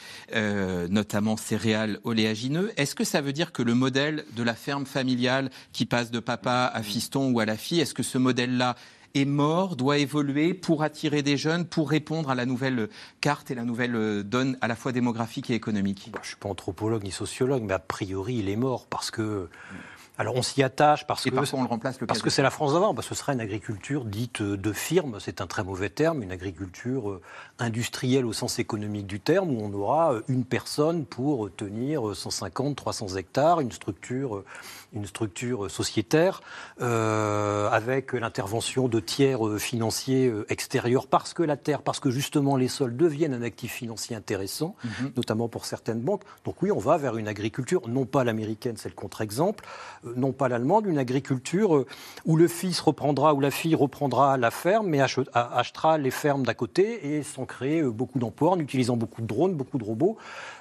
Speaker 2: notamment céréales, oléagineux. Est-ce que ça veut dire que le modèle de la ferme familiale qui passe de papa à fiston ou à la fille, est-ce que ce modèle-là est mort, doit évoluer pour attirer des jeunes, pour répondre à la nouvelle carte et la nouvelle euh, donne à la fois démographique et économique.
Speaker 4: Je ne suis pas anthropologue ni sociologue, mais a priori, il est mort parce que alors on s'y attache parce que
Speaker 2: on le remplace
Speaker 4: parce que c'est la France d'avant. ce sera une agriculture dite euh, de firme, c'est un très mauvais terme, une agriculture euh, industrielle au sens économique du terme, où on aura euh, une personne pour tenir 150, 300 hectares, une structure, une structure sociétaire, avec l'intervention de tiers financiers extérieurs, parce que la terre, parce que justement les sols deviennent un actif financier intéressant, mhm. notamment pour certaines banques. Donc oui, on va vers une agriculture, non pas l'américaine, c'est le contre-exemple, non pas l'allemande, une agriculture euh, où le fils reprendra ou la fille reprendra la ferme, mais achètera les fermes d'à côté et sans créer euh, beaucoup d'emplois en utilisant beaucoup de drones, beaucoup de robots,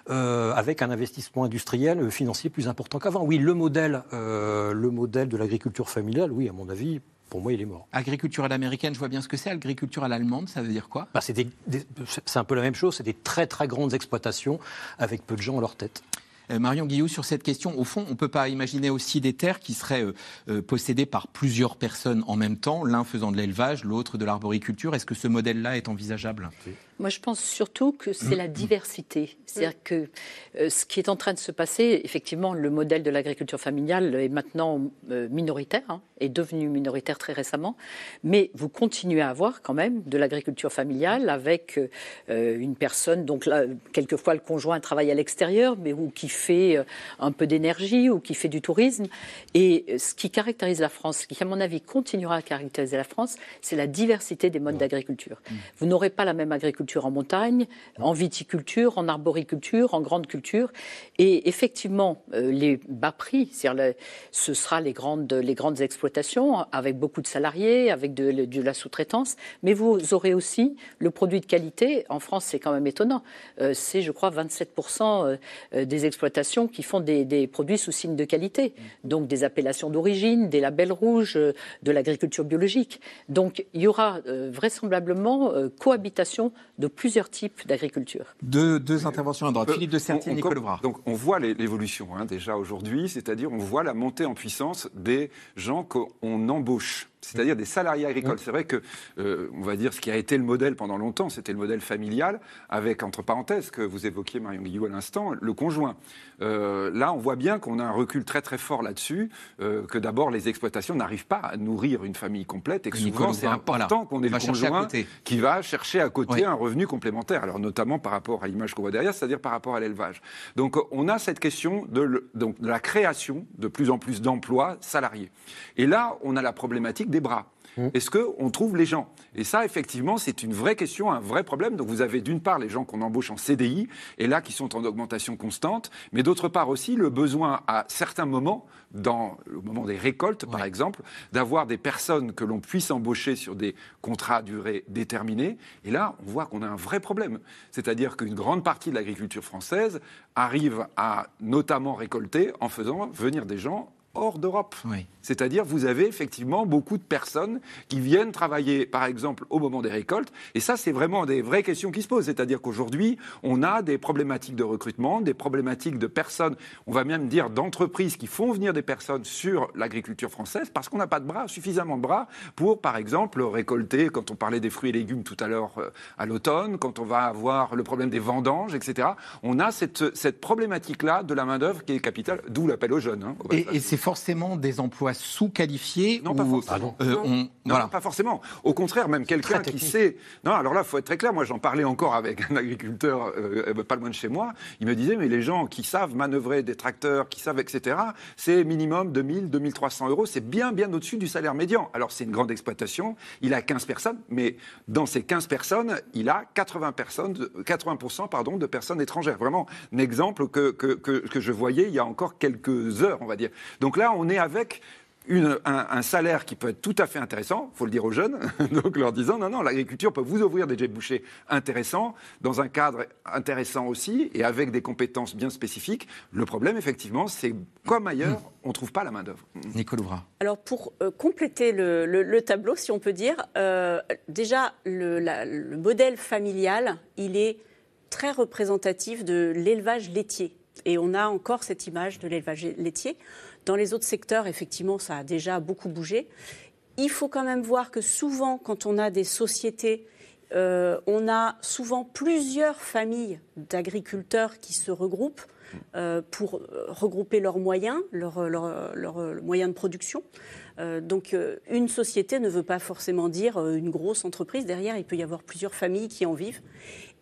Speaker 4: avec un investissement industriel financier plus important qu'avant. Oui, le modèle, le modèle de l'agriculture familiale, oui, à mon avis, pour moi, il est mort.
Speaker 2: Agriculture à l'américaine, je vois bien ce que c'est. Agriculture à l'allemande, ça veut dire quoi?
Speaker 4: Bah, C'est un peu la même chose. C'est des très très grandes exploitations avec peu de gens à leur tête.
Speaker 2: Euh, Marion Guillou, sur cette question, au fond, on ne peut pas imaginer aussi des terres qui seraient euh, euh, possédées par plusieurs personnes en même temps, l'un faisant de l'élevage, l'autre de l'arboriculture. Est-ce que ce modèle-là est envisageable?
Speaker 5: Moi, je pense surtout que c'est la diversité. C'est-à-dire que euh, ce qui est en train de se passer, effectivement, le modèle de l'agriculture familiale est maintenant euh, minoritaire, hein, est devenu minoritaire très récemment, mais vous continuez à avoir quand même de l'agriculture familiale avec euh, une personne, donc là, quelquefois le conjoint travaille à l'extérieur, mais ou qui fait un peu d'énergie ou qui fait du tourisme. Et ce qui caractérise la France, ce qui, à mon avis, continuera à caractériser la France, c'est la diversité des modes d'agriculture. Vous n'aurez pas la même agriculture en montagne, en viticulture, en arboriculture, en grande culture. Et effectivement, euh, les bas prix, ce sera les grandes, les grandes exploitations avec beaucoup de salariés, avec de, la sous-traitance. Mais vous aurez aussi le produit de qualité. En France, c'est quand même étonnant. Euh, c'est, je crois, 27% euh, des exploitations qui font des, produits sous signe de qualité. Donc des appellations d'origine, des labels rouges, de l'agriculture biologique. Donc il y aura vraisemblablement cohabitation de plusieurs types d'agriculture.
Speaker 2: Deux, interventions à droite. Euh, Philippe de Sertier, Nicolas
Speaker 6: Donc on voit l'évolution hein, déjà aujourd'hui, c'est-à-dire on voit la montée en puissance des gens qu'on embauche c'est-à-dire des salariés agricoles. C'est vrai que, euh, on va dire, ce qui a été le modèle pendant longtemps, c'était le modèle familial, avec, entre parenthèses, que vous évoquiez, Marion Guillou, à l'instant, le conjoint. Euh, là, on voit bien qu'on a un recul très très fort là-dessus, euh, que d'abord, les exploitations n'arrivent pas à nourrir une famille complète, et que souvent, c'est important qu'on ait le conjoint qui va chercher à côté un revenu complémentaire, alors notamment par rapport à l'image qu'on voit derrière, c'est-à-dire par rapport à l'élevage. Donc, on a cette question de, donc, de la création de plus en plus d'emplois salariés. Et là, on a la problématique des bras. Mmh. Est-ce qu'on trouve les gens? Et ça, effectivement, c'est une vraie question, un vrai problème. Donc vous avez d'une part les gens qu'on embauche en CDI, et là qui sont en augmentation constante, mais d'autre part aussi le besoin à certains moments, dans, au moment des récoltes par exemple, d'avoir des personnes que l'on puisse embaucher sur des contrats à durée déterminée. Et là, on voit qu'on a un vrai problème. C'est-à-dire qu'une grande partie de l'agriculture française arrive à notamment récolter en faisant venir des gens hors d'Europe. C'est-à-dire, vous avez effectivement beaucoup de personnes qui viennent travailler, par exemple, au moment des récoltes. Et ça, c'est vraiment des vraies questions qui se posent. C'est-à-dire qu'aujourd'hui, on a des problématiques de recrutement, des problématiques de personnes, on va même dire d'entreprises qui font venir des personnes sur l'agriculture française parce qu'on n'a pas de bras, suffisamment de bras pour, par exemple, récolter, quand on parlait des fruits et légumes tout à l'heure euh, à l'automne, quand on va avoir le problème des vendanges, etc. On a cette, cette problématique-là de la main-d'œuvre qui est capitale, d'où l'appel aux jeunes. Hein,
Speaker 2: et, et c'est forcément des emplois sous-qualifiés
Speaker 6: Non, pas forcément. non, voilà. pas forcément. Au contraire, même quelqu'un qui sait. Non, alors là, il faut être très clair. Moi, j'en parlais encore avec un agriculteur pas loin de chez moi. Il me disait, mais les gens qui savent manœuvrer des tracteurs, qui savent, etc., c'est minimum 2000, 2300 euros. C'est bien, bien au-dessus du salaire médian. Alors, c'est une grande exploitation. Il a 15 personnes, mais dans ces 15 personnes, il a 80 personnes, 80% pardon, de personnes étrangères. Vraiment, un exemple que, que, que, je voyais il y a encore quelques heures, on va dire. Donc là, on est avec un, salaire qui peut être tout à fait intéressant, il faut le dire aux jeunes, *laughs* donc leur disant non, non, l'agriculture peut vous ouvrir des bouchers intéressants, dans un cadre intéressant aussi, et avec des compétences bien spécifiques. Le problème, effectivement, c'est comme ailleurs, on ne trouve pas la main-d'œuvre.
Speaker 2: Nicole Ouvra.
Speaker 3: Alors, pour euh, compléter le, tableau, si on peut dire, euh, déjà, le, le modèle familial, il est très représentatif de l'élevage laitier. Et on a encore cette image de l'élevage laitier. Dans les autres secteurs, effectivement, ça a déjà beaucoup bougé. Il faut quand même voir que souvent, quand on a des sociétés, euh, on a souvent plusieurs familles d'agriculteurs qui se regroupent euh, pour regrouper leurs moyens, leurs moyens de production. Euh, donc une société ne veut pas forcément dire une grosse entreprise. Derrière, il peut y avoir plusieurs familles qui en vivent.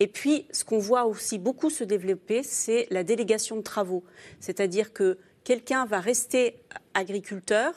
Speaker 3: Et puis, ce qu'on voit aussi beaucoup se développer, c'est la délégation de travaux. C'est-à-dire que quelqu'un va rester agriculteur,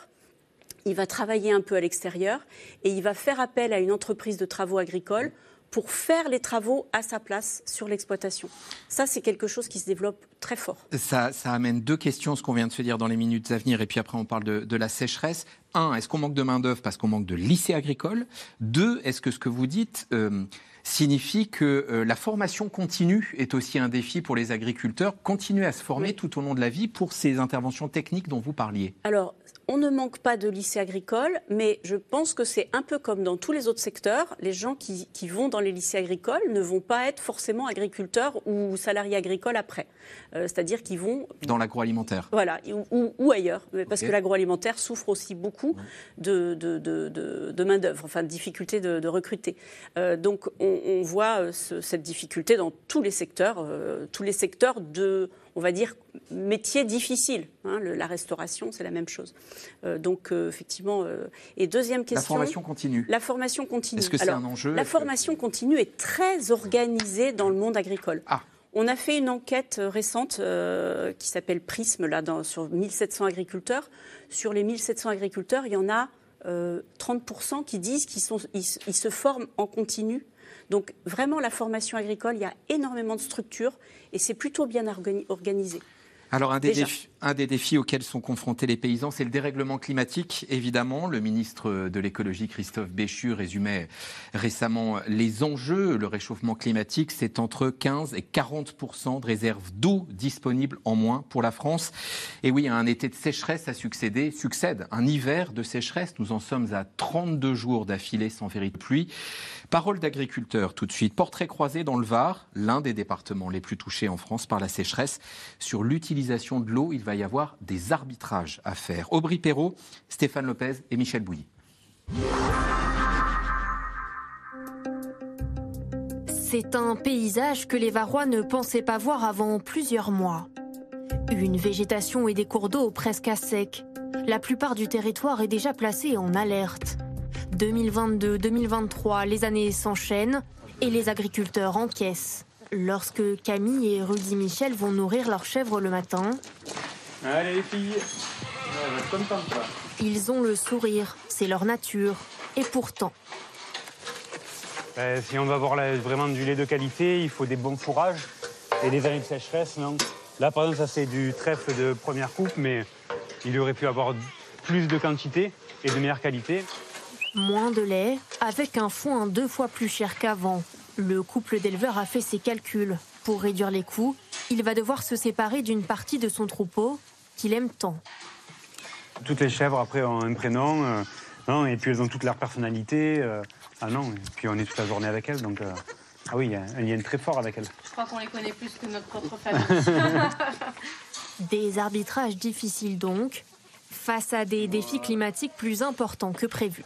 Speaker 3: il va travailler un peu à l'extérieur et il va faire appel à une entreprise de travaux agricoles pour faire les travaux à sa place sur l'exploitation. Ça, c'est quelque chose qui se développe très fort.
Speaker 2: Ça, amène deux questions, ce qu'on vient de se dire dans les minutes à venir, et puis après on parle de, la sécheresse. Un, est-ce qu'on manque de main-d'œuvre parce qu'on manque de lycées agricoles? Deux, est-ce que ce que vous dites euh, signifie que euh, la formation continue est aussi un défi pour les agriculteurs, continuer à se former tout au long de la vie pour ces interventions techniques dont vous parliez
Speaker 3: Alors, on ne manque pas de lycées agricoles, mais je pense que c'est un peu comme dans tous les autres secteurs. Les gens qui, vont dans les lycées agricoles ne vont pas être forcément agriculteurs ou salariés agricoles après. Euh, c'est-à-dire qu'ils vont...
Speaker 2: Dans l'agroalimentaire.
Speaker 3: Voilà, ou, ailleurs. Parce que l'agroalimentaire souffre aussi beaucoup de, de, main-d'œuvre, enfin de difficulté de, recruter. Euh, donc on, voit euh, cette difficulté dans tous les secteurs, tous les secteurs de on va dire, métier difficile. Hein, la restauration, c'est la même chose. Euh, donc, euh, effectivement. Euh, et deuxième question.
Speaker 2: La formation continue.
Speaker 3: La formation continue.
Speaker 2: Est-ce que c'est un enjeu?
Speaker 3: La formation continue est très organisée dans le monde agricole.
Speaker 2: Ah.
Speaker 3: On a fait une enquête récente qui s'appelle Prisme, là, dans, sur 1700 agriculteurs. Sur les 1700 agriculteurs, il y en a 30% qui disent qu'ils se forment en continu donc vraiment, la formation agricole, il y a énormément de structures et c'est plutôt bien organisé.
Speaker 2: Alors un des, défis, un des, défis, auxquels sont confrontés les paysans, c'est le dérèglement climatique, évidemment. Le ministre de l'écologie, Christophe Béchu, résumait récemment les enjeux. Le réchauffement climatique, c'est entre 15 et 40% de réserves d'eau disponibles en moins pour la France. Et oui, un été de sécheresse a succédé, succède un hiver de sécheresse. Nous en sommes à 32 jours d'affilée sans véritable pluie. Parole d'agriculteur tout de suite. Portrait croisé dans le Var, l'un des départements les plus touchés en France par la sécheresse. Sur l'utilisation de l'eau, il va y avoir des arbitrages à faire. Aubry Perrault, Stéphane Lopez et Michel Bouilly.
Speaker 13: C'est un paysage que les Varois ne pensaient pas voir avant plusieurs mois. Une végétation et des cours d'eau presque à sec. La plupart du territoire est déjà placé en alerte. 2022-2023, les années s'enchaînent et les agriculteurs encaissent. Lorsque Camille et Rudy Michel vont nourrir leurs chèvres le matin,
Speaker 14: Allez les filles,
Speaker 13: ils ont le sourire, c'est leur nature. Et pourtant.
Speaker 14: Ben, si on veut avoir vraiment du lait de qualité, il faut des bons fourrages et des années de sécheresse. Non? Là, par exemple, ça c'est du trèfle de première coupe, mais il aurait pu avoir plus de quantité et de meilleure qualité.
Speaker 13: Moins de lait, avec un foin deux fois plus cher qu'avant. Le couple d'éleveurs a fait ses calculs. Pour réduire les coûts, il va devoir se séparer d'une partie de son troupeau qu'il aime tant.
Speaker 14: Toutes les chèvres, après, ont un prénom. Euh, non, et puis elles ont toute leur personnalité. Euh, ah non, et puis on est toute la journée avec elles. Donc, euh, ah oui, il y a un lien très fort avec elles.
Speaker 15: Je crois qu'on les connaît plus que notre propre *laughs* famille. *laughs* *laughs*
Speaker 13: des arbitrages difficiles donc, face à des défis climatiques plus importants que prévu.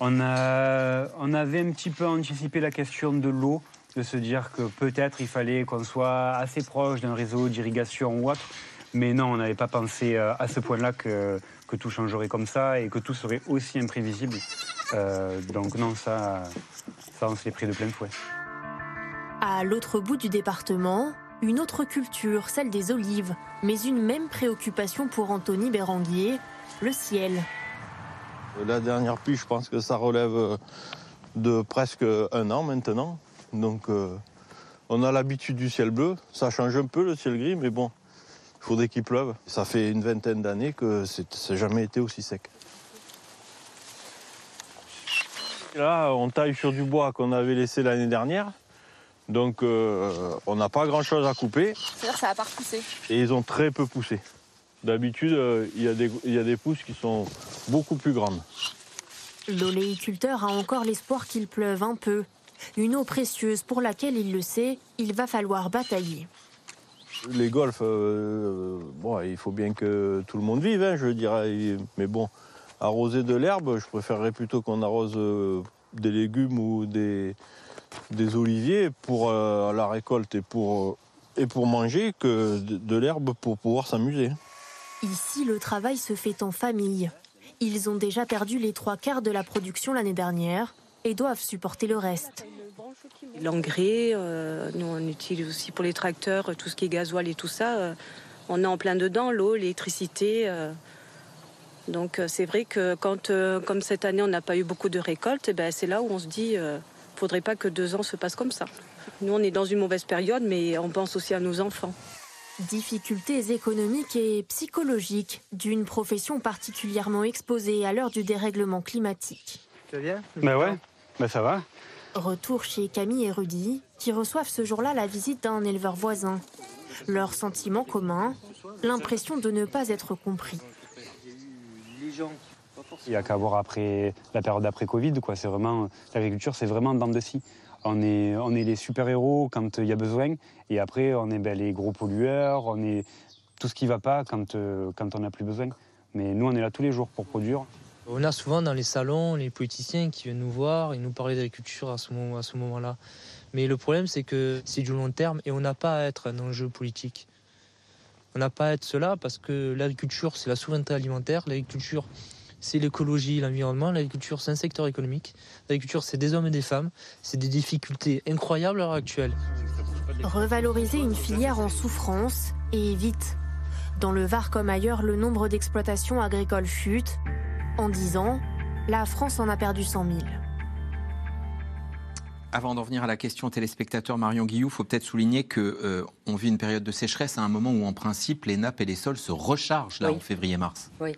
Speaker 14: On, avait un petit peu anticipé la question de l'eau, de se dire que peut-être il fallait qu'on soit assez proche d'un réseau d'irrigation ou autre. Mais non, on n'avait pas pensé à ce point-là que, que tout changerait comme ça et que tout serait aussi imprévisible. donc non, ça, ça on s'est pris de plein fouet.
Speaker 13: À l'autre bout du département, une autre culture, celle des olives, mais une même préoccupation pour Anthony Béranguier, le ciel.
Speaker 16: La dernière pluie, je pense que ça relève euh, de presque un an maintenant. Donc euh, on a l'habitude du ciel bleu. Ça change un peu le ciel gris, mais bon, il faudrait qu'il pleuve. Ça fait une vingtaine d'années que ça n'a jamais été aussi sec. Là, on taille sur du bois qu'on avait laissé l'année dernière. Donc euh, on n'a pas grand-chose à couper.
Speaker 15: C'est-à-dire que ça n'a pas repoussé
Speaker 16: Et ils ont très peu poussé. D'habitude, euh, il y, y, a des pousses qui sont beaucoup plus grandes.
Speaker 13: L'oléiculteur a encore l'espoir qu'il pleuve un peu. Une eau précieuse pour laquelle, il le sait, il va falloir batailler.
Speaker 16: Les golfs, euh, bon, il faut bien que tout le monde vive, hein, je dirais. Mais bon, arroser de l'herbe, je préférerais plutôt qu'on arrose des légumes ou des, oliviers pour euh, la récolte et pour, et pour manger que de, l'herbe pour pouvoir s'amuser.
Speaker 13: Ici, le travail se fait en famille. Ils ont déjà perdu les trois quarts de la production l'année dernière et doivent supporter le reste.
Speaker 17: L'engrais, euh, nous on utilise aussi pour les tracteurs tout ce qui est gasoil et tout ça. Euh, on est en plein dedans, l'eau, l'électricité. donc c'est vrai que quand, comme cette année, on n'a pas eu beaucoup de récoltes, eh ben, c'est là où on se dit ne faudrait pas que deux ans se passent comme ça. Nous, on est dans une mauvaise période, mais on pense aussi à nos enfants.
Speaker 13: Difficultés économiques et psychologiques d'une profession particulièrement exposée à l'heure du dérèglement climatique.
Speaker 14: Tu vas bien? Ben ouais, ben ça va.
Speaker 13: Retour chez Camille et Rudy, qui reçoivent ce jour-là la visite d'un éleveur voisin. Leur sentiment commun, l'impression de ne pas être compris.
Speaker 14: Il n'y a qu'à voir après la période d'après Covid, quoi. C'est vraiment l'agriculture, c'est vraiment dans de scie. On est, on est les super-héros quand il y a besoin, et après on est ben, les gros pollueurs, on est tout ce qui ne va pas quand, euh, quand on n'a plus besoin. Mais nous, on est là tous les jours pour produire.
Speaker 18: On a souvent dans les salons les politiciens qui viennent nous voir et nous parler d'agriculture à ce moment-là. Mais le problème, c'est que c'est du long terme et on n'a pas à être un enjeu politique. On n'a pas à être cela parce que l'agriculture, c'est la souveraineté alimentaire. L'agriculture, c'est l'écologie, l'environnement. L'agriculture, c'est un secteur économique. L'agriculture, c'est des hommes et des femmes. C'est des difficultés incroyables à l'heure actuelle.
Speaker 13: Revaloriser une filière en souffrance et vite. Dans le Var comme ailleurs, le nombre d'exploitations agricoles chute. En 10 ans, la France en a perdu 100 000.
Speaker 2: Avant d'en venir à la question téléspectateur Marion Guillou, il faut peut-être souligner qu'on euh, vit une période de sécheresse à un moment où, en principe, les nappes et les sols se rechargent là en février-mars.
Speaker 5: Oui,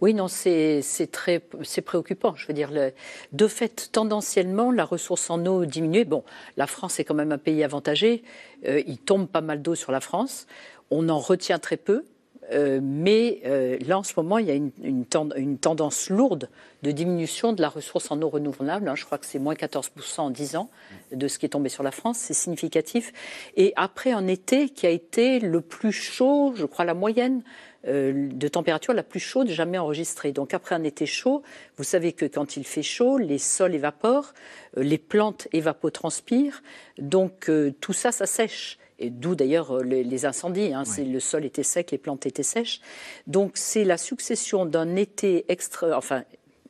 Speaker 5: oui, non, c'est très, c'est préoccupant. Je veux dire, le, de fait, tendanciellement, la ressource en eau diminue. Bon, la France est quand même un pays avantagé. Euh, il tombe pas mal d'eau sur la France. On en retient très peu. Euh, mais euh, là, en ce moment, il y a une, tendance lourde de diminution de la ressource en eau renouvelable. Hein. je crois que c'est moins 14% en 10 ans de ce qui est tombé sur la France. C'est significatif. Et après un été qui a été le plus chaud, je crois la moyenne euh, de température la plus chaude jamais enregistrée. Donc après un été chaud, vous savez que quand il fait chaud, les sols évaporent, les plantes évapotranspirent. Donc tout ça, ça sèche et d'où d'ailleurs euh, les, incendies. Hein, Le sol était sec, les plantes étaient sèches. Donc c'est la succession d'un été extra, enfin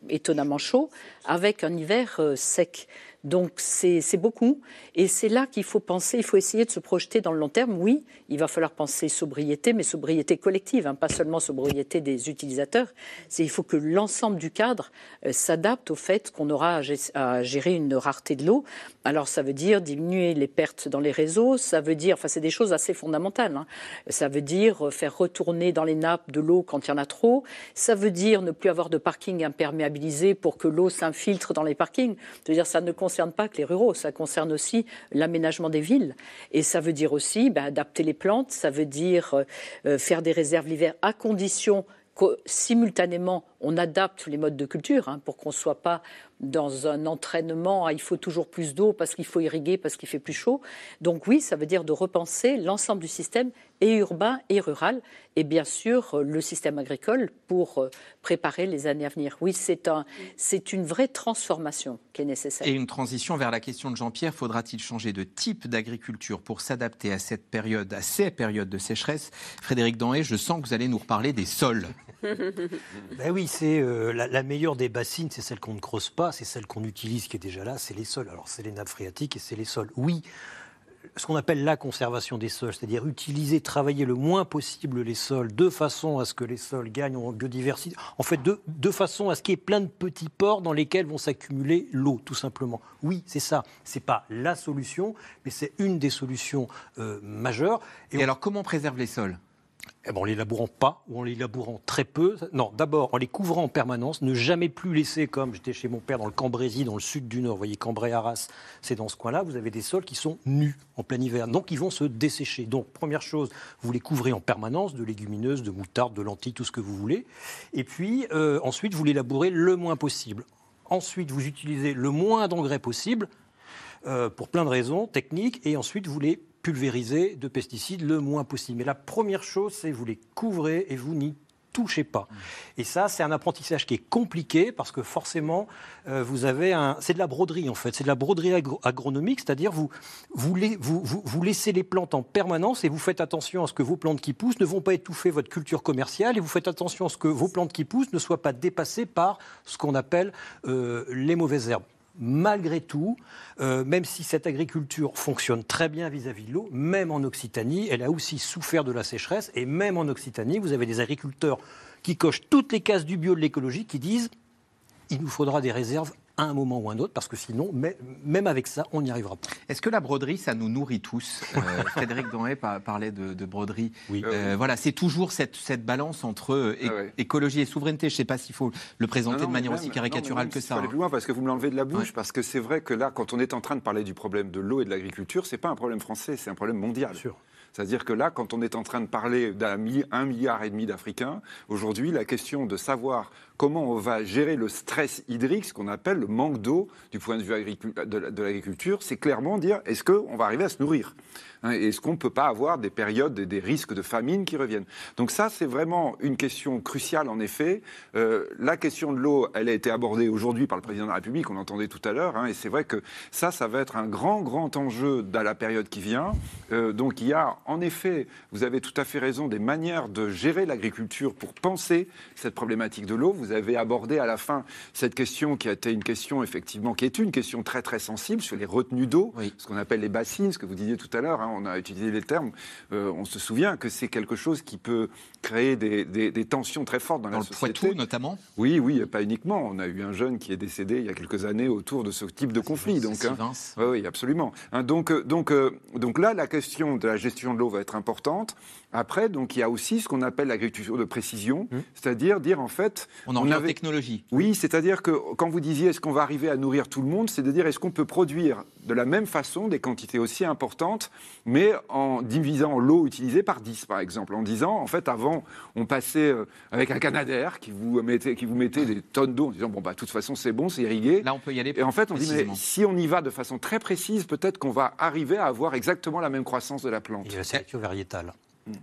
Speaker 5: étonnamment chaud avec un hiver euh, sec. Donc c'est beaucoup. Et c'est là qu'il faut penser, il faut essayer de se projeter dans le long terme. Oui, il va falloir penser sobriété, mais sobriété collective, hein, pas seulement sobriété des utilisateurs. Il faut que l'ensemble du cadre euh, s'adapte au fait qu'on aura à, gérer une rareté de l'eau. Alors ça veut dire diminuer les pertes dans les réseaux, ça veut dire, enfin c'est des choses assez fondamentales. Hein. Ça veut dire faire retourner dans les nappes de l'eau quand il y en a trop. Ça veut dire ne plus avoir de parking imperméabilisé pour que l'eau s'infiltre dans les parkings. Je veux dire, ça ne concerne pas que les ruraux, ça concerne aussi l'aménagement des villes. Et ça veut dire aussi ben, adapter les plantes, ça veut dire euh, euh, faire des réserves l'hiver à condition que simultanément on adapte les modes de culture hein, pour qu'on ne soit pas dans un entraînement, il faut toujours plus d'eau parce qu'il faut irriguer, parce qu'il fait plus chaud. Donc oui, ça veut dire de repenser l'ensemble du système, et urbain et rural, et bien sûr le système agricole pour euh, préparer les années à venir. Oui, c'est un, c'est une vraie transformation qui est nécessaire.
Speaker 2: Et une transition vers la question de Jean-Pierre, faudra-t-il changer de type d'agriculture pour s'adapter à cette période, à ces périodes de sécheresse? Frédéric Danhé, je sens que vous allez nous reparler des sols. *laughs*
Speaker 4: ben oui, c'est euh, la, la, meilleure des bassines, c'est celle qu'on ne creuse pas, c'est celle qu'on utilise qui est déjà là, c'est les sols. Alors c'est les nappes phréatiques et c'est les sols. Oui, ce qu'on appelle la conservation des sols, c'est-à-dire utiliser, travailler le moins possible les sols de façon à ce que les sols gagnent en biodiversité, en fait de, de façon à ce qu'il y ait plein de petits ports dans lesquels vont s'accumuler l'eau, tout simplement. Oui, c'est ça. C'est pas la solution, mais c'est une des solutions euh, majeures.
Speaker 2: Et, alors, comment on préserve les sols?
Speaker 4: Eh ben, en les labourant pas ou en les labourant très peu. Non, d'abord en les couvrant en permanence, ne jamais plus laisser comme j'étais chez mon père dans le Cambrésis, dans le sud du Nord, vous voyez Cambrai-Arras, c'est dans ce coin-là, vous avez des sols qui sont nus en plein hiver, donc ils vont se dessécher. Donc première chose, vous les couvrez en permanence de légumineuses, de moutarde, de lentilles, tout ce que vous voulez. Et puis euh, ensuite, vous les labourez le moins possible. Ensuite, vous utilisez le moins d'engrais possible euh, pour plein de raisons techniques, et ensuite vous les pulvériser de pesticides le moins possible. Mais la première chose, c'est vous les couvrez et vous n'y touchez pas. Et ça, c'est un apprentissage qui est compliqué parce que forcément, euh, vous avez un. C'est de la broderie en fait, c'est de la broderie agro agronomique, c'est-à-dire vous, vous, laissez les plantes en permanence et vous faites attention à ce que vos plantes qui poussent ne vont pas étouffer votre culture commerciale et vous faites attention à ce que vos plantes qui poussent ne soient pas dépassées par ce qu'on appelle euh, les mauvaises herbes malgré tout, euh, même si cette agriculture fonctionne très bien vis-à-vis -vis de l'eau, même en Occitanie, elle a aussi souffert de la sécheresse. Et même en Occitanie, vous avez des agriculteurs qui cochent toutes les cases du bio de l'écologie qui disent il nous faudra des réserves à un moment ou un autre, parce que sinon, même avec ça, on n'y arrivera pas.
Speaker 2: Est-ce que la broderie, ça nous nourrit tous *laughs* euh, Frédéric Danhé parlait de, broderie.
Speaker 4: Oui.
Speaker 2: Euh, voilà, c'est toujours cette, cette, balance entre euh, ah écologie et souveraineté. Je ne sais pas s'il faut le présenter de manière aussi caricaturale que ça.
Speaker 6: Aller hein. plus loin, parce que vous me l'enlevez de la bouche, parce que c'est vrai que là, quand on est en train de parler du problème de l'eau et de l'agriculture, c'est pas un problème français, c'est un problème mondial.
Speaker 4: Bien sûr.
Speaker 6: C'est-à-dire que là, quand on est en train de parler d'un milliard et demi d'Africains, aujourd'hui, la question de savoir comment on va gérer le stress hydrique, ce qu'on appelle le manque d'eau du point de vue de l'agriculture, c'est clairement dire est-ce qu'on va arriver à se nourrir? Hein, Est-ce qu'on ne peut pas avoir des périodes et des risques de famine qui reviennent? Donc ça, c'est vraiment une question cruciale, en effet. Euh, la question de l'eau, elle a été abordée aujourd'hui par le président de la République, on l'entendait tout à l'heure, hein, et c'est vrai que ça, ça va être un grand, grand enjeu dans la période qui vient. Euh, donc il y a, en effet, vous avez tout à fait raison, des manières de gérer l'agriculture pour penser cette problématique de l'eau vous avez abordé à la fin cette question qui a été une question, effectivement, qui est une question très très sensible sur les retenues d'eau, ce qu'on appelle les bassines, ce que vous disiez tout à l'heure, hein, on a utilisé les termes, euh, on se souvient que c'est quelque chose qui peut créer des, des, tensions très fortes dans,
Speaker 2: dans
Speaker 6: la
Speaker 2: le
Speaker 6: société.
Speaker 2: Poitou notamment
Speaker 6: Oui, oui, pas uniquement. On a eu un jeune qui est décédé il y a quelques années autour de ce type de conflit. Donc,
Speaker 2: hein,
Speaker 6: oui, oui, absolument. Hein, donc, euh, donc, euh, donc là, la question de la gestion de l'eau va être importante. Après, donc, il y a aussi ce qu'on appelle l'agriculture de précision, mmh. c'est-à-dire dire en fait...
Speaker 2: On en on avait... technologie.
Speaker 6: Oui, c'est-à-dire que quand vous disiez est-ce qu'on va arriver à nourrir tout le monde, c'est de dire est-ce qu'on peut produire de la même façon des quantités aussi importantes, mais en divisant l'eau utilisée par 10, par exemple, en disant en fait avant on passait euh, avec un canadair qui vous mettait, qui vous mettait des tonnes d'eau en disant bon bah de toute façon c'est bon, c'est irrigué.
Speaker 2: Là on peut y aller.
Speaker 6: Et en fait on dit mais si on y va de façon très précise, peut-être qu'on va arriver à avoir exactement la même croissance de la plante.
Speaker 4: Et la sélection variétale.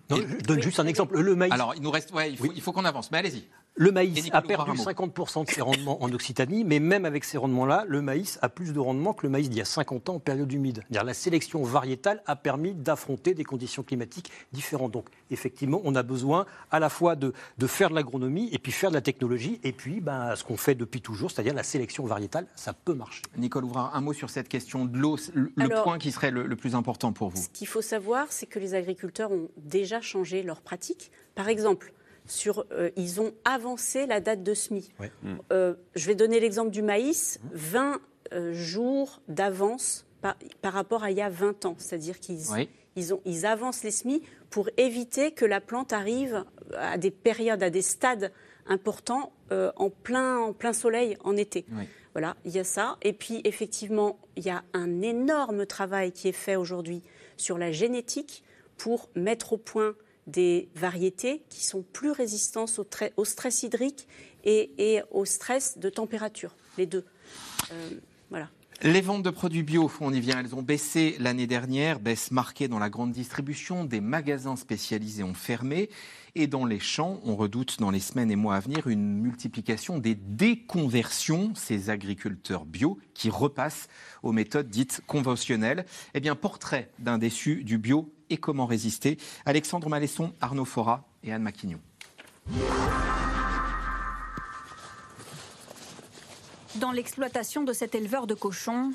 Speaker 4: Non, je donne juste un exemple. Le maïs.
Speaker 2: Alors, il nous reste. Ouais, il faut, faut qu'on avance, mais allez-y.
Speaker 4: Le maïs a perdu 50% de ses rendements en Occitanie, mais même avec ces rendements-là, le maïs a plus de rendement que le maïs d'il y a 50 ans en période humide. La sélection variétale a permis d'affronter des conditions climatiques différentes. Donc, effectivement, on a besoin à la fois de, de faire de l'agronomie et puis faire de la technologie, et puis ben, ce qu'on fait depuis toujours, c'est-à-dire la sélection variétale, ça peut marcher.
Speaker 2: Nicole Ouvrard, un mot sur cette question de l'eau, le point qui serait le, le plus important pour vous.
Speaker 3: Ce qu'il faut savoir, c'est que les agriculteurs ont déjà changé leurs pratiques. Par exemple, sur, euh, ils ont avancé la date de semis.
Speaker 4: Ouais.
Speaker 3: Euh, je vais donner l'exemple du maïs, 20 euh, jours d'avance par, par, rapport à il y a 20 ans. C'est-à-dire qu'ils
Speaker 2: oui.
Speaker 3: ils ont, ils avancent les semis pour éviter que la plante arrive à des périodes, à des stades importants euh, en, plein, en plein soleil en été.
Speaker 2: Oui.
Speaker 3: Voilà, il y a ça. Et puis, effectivement, il y a un énorme travail qui est fait aujourd'hui sur la génétique pour mettre au point des variétés qui sont plus résistantes au, stress hydrique et, et, au stress de température, les deux. Euh, voilà.
Speaker 2: Les ventes de produits bio, on y vient, elles ont baissé l'année dernière, baisse marquée dans la grande distribution, des magasins spécialisés ont fermé et dans les champs, on redoute dans les semaines et mois à venir une multiplication des déconversions, ces agriculteurs bio qui repassent aux méthodes dites conventionnelles. Eh bien, portrait d'un déçu du bio et comment résister. Alexandre Malesson, Arnaud Fora et Anne Maquignon.
Speaker 19: Dans l'exploitation de cet éleveur de cochons,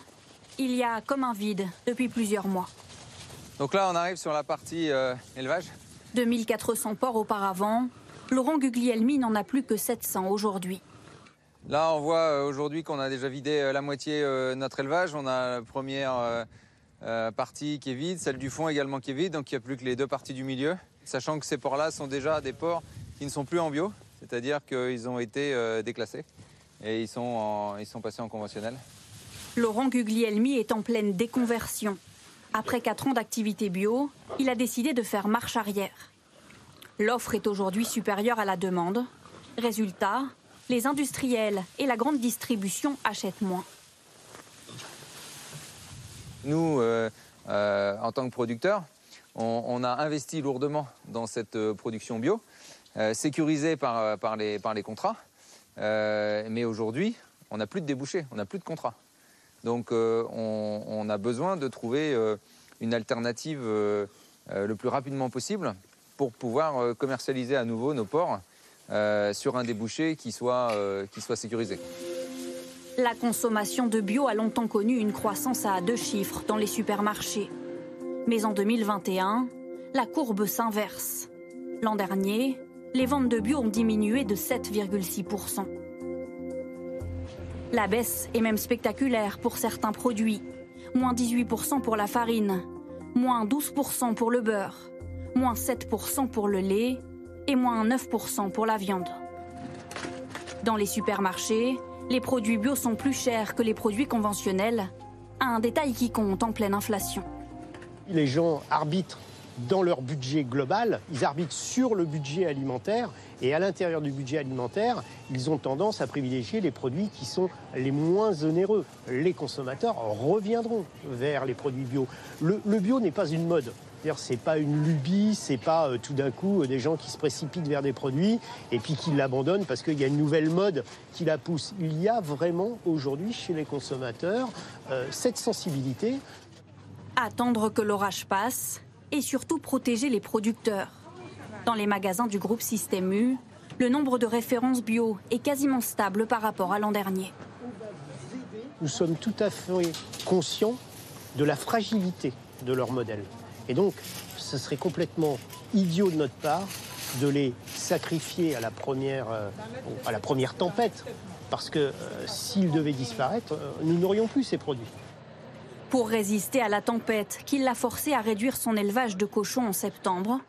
Speaker 19: il y a comme un vide depuis plusieurs mois.
Speaker 20: Donc là, on arrive sur la partie euh, élevage.
Speaker 19: 2400 porcs auparavant, Laurent Guglielmi n'en a plus que 700 aujourd'hui.
Speaker 20: Là, on voit euh, aujourd'hui qu'on a déjà vidé euh, la moitié de notre élevage. On a la première partie qui est vide, celle du fond également qui est vide, donc il n'y a plus que les deux parties du milieu. Sachant que ces porcs-là sont déjà des porcs qui ne sont plus en bio, c'est-à-dire qu'ils ont été déclassés et ils sont, ils sont passés en conventionnel.
Speaker 19: Laurent Guglielmi est en pleine déconversion. Après 4 ans d'activité bio, il a décidé de faire marche arrière. L'offre est aujourd'hui supérieure à la demande. Résultat, les industriels et la grande distribution achètent moins.
Speaker 20: Nous, euh, euh, en tant que producteurs, on, a investi lourdement dans cette euh, production bio, sécurisée par, les, contrats. Mais aujourd'hui, on n'a plus de débouchés, on n'a plus de contrat. Donc on, a besoin de trouver une alternative le plus rapidement possible pour pouvoir commercialiser à nouveau nos ports sur un débouché qui soit sécurisé.
Speaker 19: La consommation de bio a longtemps connu une croissance à deux chiffres dans les supermarchés. Mais en 2021, la courbe s'inverse. L'an dernier, les ventes de bio ont diminué de 7,6%. La baisse est même spectaculaire pour certains produits. Moins 18% pour la farine, moins 12% pour le beurre, moins 7% pour le lait et moins 9% pour la viande. Dans les supermarchés, les produits bio sont plus chers que les produits conventionnels, un détail qui compte en pleine inflation.
Speaker 21: Les gens arbitrent dans leur budget global, ils arbitrent sur le budget alimentaire et à l'intérieur du budget alimentaire, ils ont tendance à privilégier les produits qui sont les moins onéreux. Les consommateurs reviendront vers les produits bio. Le, bio n'est pas une mode. C'est pas une lubie, c'est pas euh, tout d'un coup euh, des gens qui se précipitent vers des produits et puis qui l'abandonnent parce qu'il y a une nouvelle mode qui la pousse. Il y a vraiment aujourd'hui chez les consommateurs euh, cette sensibilité.
Speaker 19: Attendre que l'orage passe et surtout protéger les producteurs. Dans les magasins du groupe Système U, le nombre de références bio est quasiment stable par rapport à l'an dernier.
Speaker 21: Nous sommes tout à fait conscients de la fragilité de leur modèle. Et donc, ce serait complètement idiot de notre part de les sacrifier à la première, euh, à la première tempête, parce que euh, s'ils devaient disparaître, euh, nous n'aurions plus ces produits.
Speaker 19: Pour résister à la tempête qui l'a forcé à réduire son élevage de cochons en septembre,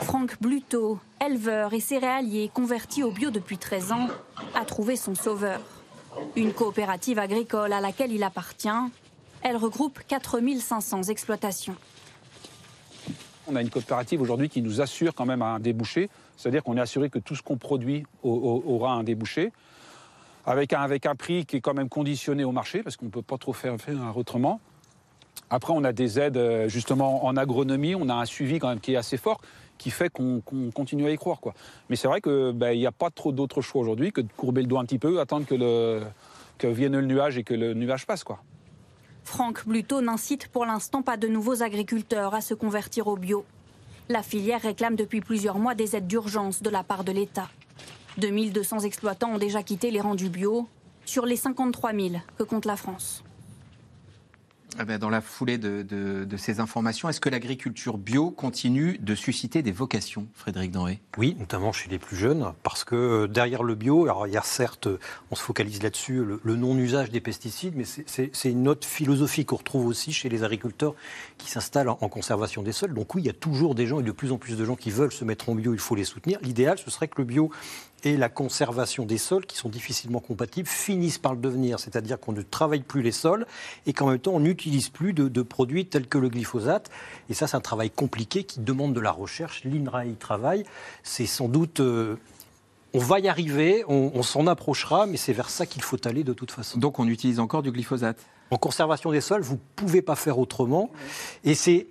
Speaker 19: Franck Bluto, éleveur et céréalier converti au bio depuis 13 ans, a trouvé son sauveur. Une coopérative agricole à laquelle il appartient. Elle regroupe 4500 exploitations.
Speaker 22: On a une coopérative aujourd'hui qui nous assure quand même un débouché, c'est-à-dire qu'on est assuré que tout ce qu'on produit aura un débouché avec un, prix qui est quand même conditionné au marché, parce qu'on ne peut pas trop faire, autrement. Après, on a des aides euh, justement en agronomie, on a un suivi quand même qui est assez fort, qui fait qu'on continue à y croire. Quoi. Mais c'est vrai qu'il ben, n'y a pas trop d'autres choix aujourd'hui que de courber le doigt un petit peu, attendre que vienne le nuage et que le nuage passe. Quoi.
Speaker 19: Franck Bluto n'incite pour l'instant pas de nouveaux agriculteurs à se convertir au bio. La filière réclame depuis plusieurs mois des aides d'urgence de la part de l'État. 2200 exploitants ont déjà quitté les rangs du bio sur les 53 000 que compte la France.
Speaker 2: Eh ben, dans la foulée de, ces informations, est-ce que l'agriculture bio continue de susciter des vocations, Frédéric Denré
Speaker 4: Oui, notamment chez les plus jeunes, parce que euh, derrière le bio, alors il y a certes, on se focalise là-dessus, le, non-usage des pesticides, mais c'est une autre philosophie qu'on retrouve aussi chez les agriculteurs qui s'installent en, en, conservation des sols. Donc oui, il y a toujours des gens et de plus en plus de gens qui veulent se mettre en bio, il faut les soutenir. L'idéal, ce serait que le bio et la conservation des sols, qui sont difficilement compatibles, finissent par le devenir. C'est-à-dire qu'on ne travaille plus les sols et qu'en même temps, on n'utilise plus de, produits tels que le glyphosate. Et ça, c'est un travail compliqué qui demande de la recherche. L'INRA y travaille. C'est sans doute... Euh, on va y arriver, on, s'en approchera, mais c'est vers ça qu'il faut aller de toute façon.
Speaker 2: Donc on utilise encore du glyphosate?
Speaker 4: En conservation des sols, vous ne pouvez pas faire autrement. Et c'est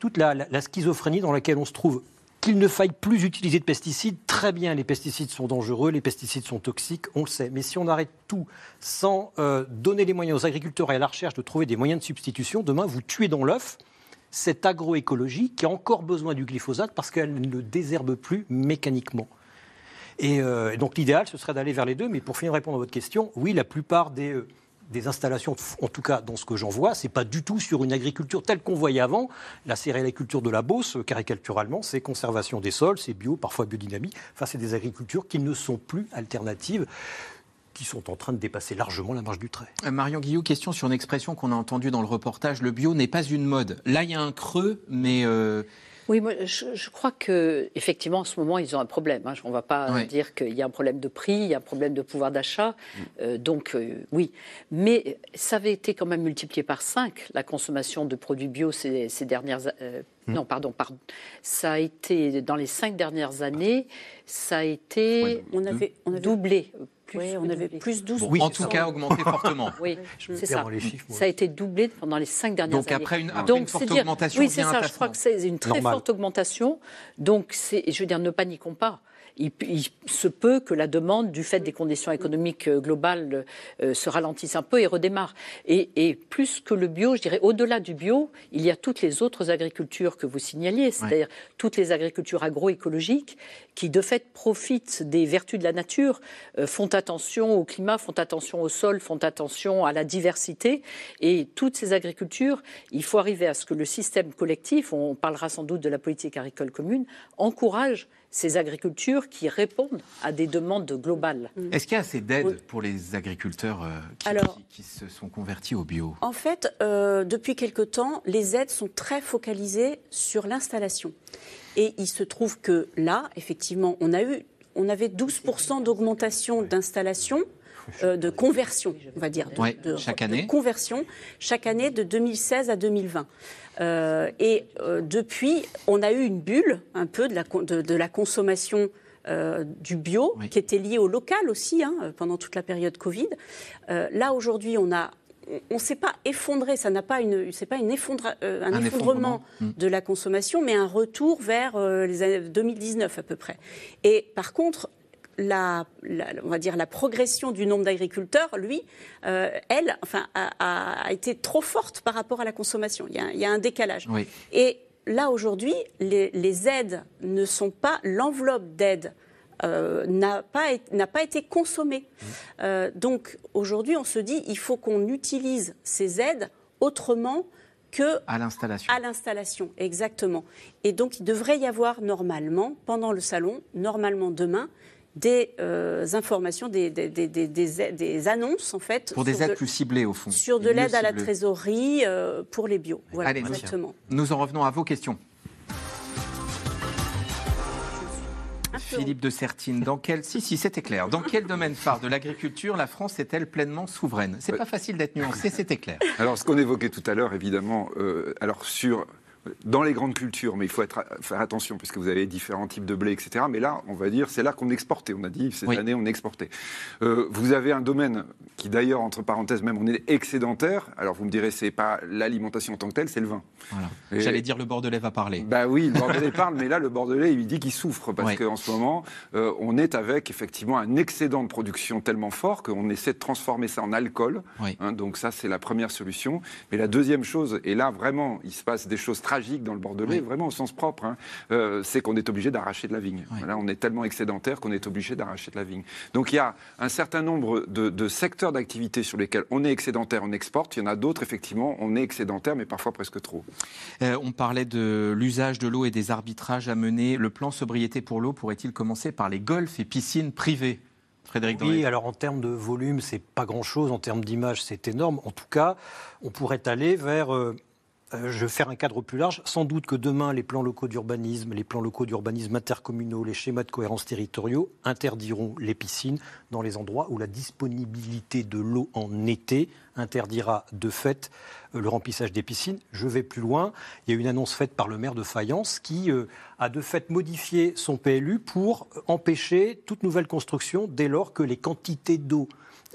Speaker 4: toute la, schizophrénie dans laquelle on se trouve qu'il ne faille plus utiliser de pesticides, très bien, les pesticides sont dangereux, les pesticides sont toxiques, on le sait. Mais si on arrête tout sans euh, donner les moyens aux agriculteurs et à la recherche de trouver des moyens de substitution, demain, vous tuez dans l'œuf cette agroécologie qui a encore besoin du glyphosate parce qu'elle ne désherbe plus mécaniquement. Et, euh, donc l'idéal, ce serait d'aller vers les deux. Mais pour finir répondre à votre question, oui, la plupart des... Euh, des installations, en tout cas dans ce que j'en vois, c'est pas du tout sur une agriculture telle qu'on voyait avant. La céréaliculture de la Beauce, caricaturalement, c'est conservation des sols, c'est bio, parfois biodynamie. Enfin, c'est des agricultures qui ne sont plus alternatives qui sont en train de dépasser largement la marge du trait.
Speaker 2: Euh, Marion Guillot, question sur une expression qu'on a entendue dans le reportage, le bio n'est pas une mode. Là, il y a un creux, mais euh,
Speaker 5: oui, moi, je, crois que effectivement, en ce moment, ils ont un problème. Hein. On ne va pas dire qu'il y a un problème de prix, il y a un problème de pouvoir d'achat. Mm. Euh, donc, euh, oui. Mais ça avait été quand même multiplié par 5, la consommation de produits bio ces, dernières années. Euh, mm. Non, pardon, pardon. Ça a été, dans les cinq dernières années, ça a été on avait, on avait... doublé
Speaker 3: oui, on avait plus 12
Speaker 2: En tout cas, augmenté fortement. *laughs*
Speaker 5: Oui, c'est ça. ça a été doublé pendant les cinq dernières
Speaker 2: années.
Speaker 5: Donc
Speaker 2: après une, une forte augmentation,
Speaker 5: oui, c'est ça. Je crois que c'est une très forte augmentation. Donc, je veux dire, ne paniquons pas il, se peut que la demande, du fait des conditions économiques euh, globales, euh, se ralentisse un peu et redémarre. Et, plus que le bio, je dirais, au-delà du bio, il y a toutes les autres agricultures que vous signaliez, c'est-à-dire toutes les agricultures agroécologiques qui, de fait, profitent des vertus de la nature, euh, font attention au climat, font attention au sol, font attention à la diversité. Et toutes ces agricultures, il faut arriver à ce que le système collectif, on parlera sans doute de la politique agricole commune, encourage ces agricultures qui répondent à des demandes globales.
Speaker 2: Mm. Est-ce qu'il y a assez d'aide pour les agriculteurs euh, qui, se sont convertis au bio?
Speaker 3: En fait, euh, depuis quelque temps, les aides sont très focalisées sur l'installation. Et il se trouve que là, effectivement, on, a eu, on avait 12% d'augmentation d'installation. Euh, de conversion, on va dire,
Speaker 2: de, chaque année.
Speaker 3: conversion chaque année de 2016 à 2020. Euh, et euh, depuis, on a eu une bulle un peu de la, de, la consommation euh, du bio, qui était liée au local aussi, hein, pendant toute la période Covid. là, aujourd'hui, on a on ne s'est pas effondré, ça n'a pas une, c'est pas une un, effondrement, hmm. de la consommation, mais un retour vers les années 2019 à peu près. Et par contre, la, on va dire la progression du nombre d'agriculteurs, lui, euh, elle, enfin, a, été trop forte par rapport à la consommation. Il y a, un décalage. Et là aujourd'hui, les, aides ne sont pas l'enveloppe d'aide. Euh, n'a pas, pas, été consommée. Mmh. Euh, donc aujourd'hui, on se dit il faut qu'on utilise ces aides autrement que
Speaker 2: à l'installation.
Speaker 3: À l'installation, exactement. Et donc il devrait y avoir normalement, pendant le salon, normalement demain, des euh, informations, des, des, des, des, annonces en fait.
Speaker 2: Pour des aides plus ciblées au fond.
Speaker 3: Sur de l'aide à la trésorerie euh, pour les bio.
Speaker 2: Voilà, Allez, exactement. Nous en revenons à vos questions. Philippe de Sertine, dans quel si si c'était clair. Dans quel domaine phare de l'agriculture la France est-elle pleinement souveraine? C'est pas facile d'être nuancé, *laughs* c'était clair.
Speaker 6: Alors ce qu'on évoquait tout à l'heure, évidemment, euh, alors sur dans les grandes cultures, mais il faut être, faire attention puisque vous avez différents types de blé, etc. Mais là, on va dire, c'est là qu'on exportait. On a dit cette année, on exportait. Euh, vous avez un domaine qui, d'ailleurs, entre parenthèses, même, on est excédentaire. Alors vous me direz, c'est pas l'alimentation en tant que telle, c'est le vin.
Speaker 2: J'allais dire le Bordelais va parler.
Speaker 6: Bah oui, le Bordelais *laughs* parle, mais là, le Bordelais, il dit qu'il souffre parce qu'en ce moment, euh, on est avec effectivement un excédent de production tellement fort qu'on essaie de transformer ça en alcool. Hein, donc ça, c'est la première solution. Mais la deuxième chose, et là vraiment, il se passe des choses très tragique dans le Bordelais, vraiment au sens propre, hein, euh, c'est qu'on est obligé d'arracher de la vigne. Voilà, on est tellement excédentaire qu'on est obligé d'arracher de la vigne. Donc il y a un certain nombre de, secteurs d'activité sur lesquels on est excédentaire, on exporte. Il y en a d'autres, effectivement, on est excédentaire, mais parfois presque trop.
Speaker 2: Euh, on parlait de l'usage de l'eau et des arbitrages à mener. Le plan sobriété pour l'eau pourrait-il commencer par les golfs et piscines privées Frédéric
Speaker 4: oui, alors en termes de volume, c'est pas grand-chose. En termes d'image, c'est énorme. En tout cas, on pourrait aller vers euh, je vais faire un cadre plus large. Sans doute que demain, les plans locaux d'urbanisme, les plans locaux d'urbanisme intercommunaux, les schémas de cohérence territoriaux interdiront les piscines dans les endroits où la disponibilité de l'eau en été interdira de fait euh, le remplissage des piscines. Je vais plus loin. Il y a une annonce faite par le maire de Fayence qui euh, a de fait modifié son PLU pour empêcher toute nouvelle construction dès lors que les quantités d'eau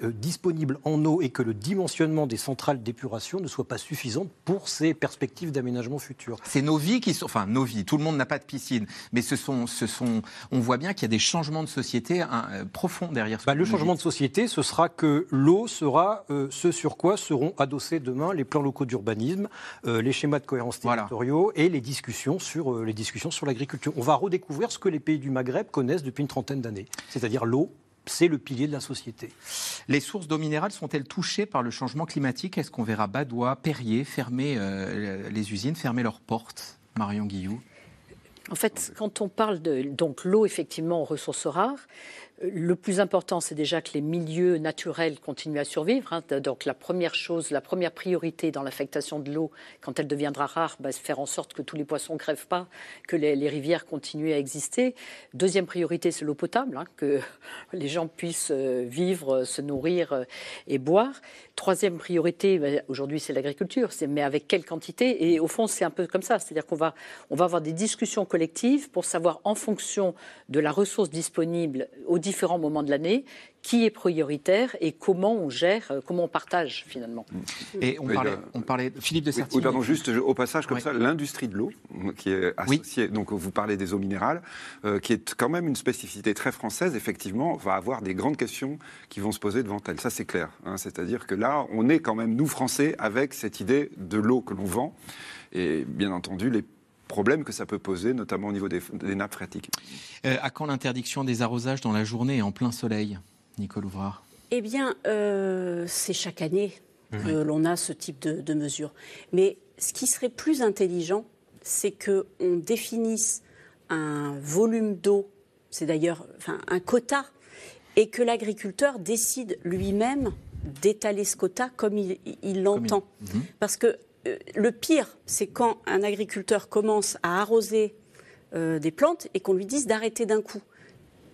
Speaker 4: euh, disponible en eau et que le dimensionnement des centrales d'épuration ne soit pas suffisant pour ces perspectives d'aménagement futur.
Speaker 2: C'est nos vies qui sont, enfin nos vies, tout le monde n'a pas de piscine, mais ce sont, ce sont, on voit bien qu'il y a des changements de société hein, euh, profonds derrière. Ce
Speaker 4: bah, le changement de société, ce sera que l'eau sera euh, ce sur quoi seront adossés demain les plans locaux d'urbanisme, les schémas de cohérence territoriaux et les discussions sur les discussions sur l'agriculture. On va redécouvrir ce que les pays du Maghreb connaissent depuis une trentaine d'années, c'est-à-dire l'eau c'est le pilier de la société.
Speaker 2: Les sources d'eau minérale sont-elles touchées par le changement climatique? Est-ce qu'on verra Badois, Perrier fermer euh, les usines, fermer leurs portes? Marion Guillou.
Speaker 5: En fait, quand on parle de donc l'eau, effectivement, ressources rares, le plus important, c'est déjà que les milieux naturels continuent à survivre. Hein. Donc la première chose, la première priorité dans l'affectation de l'eau, quand elle deviendra rare, bah, c'est faire en sorte que tous les poissons ne crèvent pas, que les, rivières continuent à exister. Deuxième priorité, c'est l'eau potable, hein, que *laughs* les gens puissent euh, vivre, se nourrir euh, et boire. Troisième priorité, bah, aujourd'hui, c'est l'agriculture, mais avec quelle quantité? Et au fond, c'est un peu comme ça, c'est-à-dire qu'on va, on va avoir des discussions collectives pour savoir, en fonction de la ressource disponible au différents moments de l'année, qui est prioritaire et comment on gère, euh, comment on partage finalement.
Speaker 2: Et on parlait, on parlait Philippe de Sertigny.
Speaker 6: Oui, pardon, juste au passage comme ça, l'industrie de l'eau, qui est associée, donc vous parlez des eaux minérales, euh, qui est quand même une spécificité très française, effectivement, va avoir des grandes questions qui vont se poser devant elle. Ça, c'est clair. Hein. C'est-à-dire que là, on est quand même, nous, Français, avec cette idée de l'eau que l'on vend. Et bien entendu, les problèmes que ça peut poser, notamment au niveau des, nappes phréatiques.
Speaker 2: Euh, à quand l'interdiction des arrosages dans la journée et en plein soleil, Nicole Ouvrard?
Speaker 3: Eh bien, euh, c'est chaque année que l'on a ce type de, mesures. Mais ce qui serait plus intelligent, c'est qu'on définisse un volume d'eau, c'est d'ailleurs enfin, un quota, et que l'agriculteur décide lui-même d'étaler ce quota comme il l'entend. Mhm. Parce que le pire, c'est quand un agriculteur commence à arroser euh, des plantes et qu'on lui dise d'arrêter d'un coup.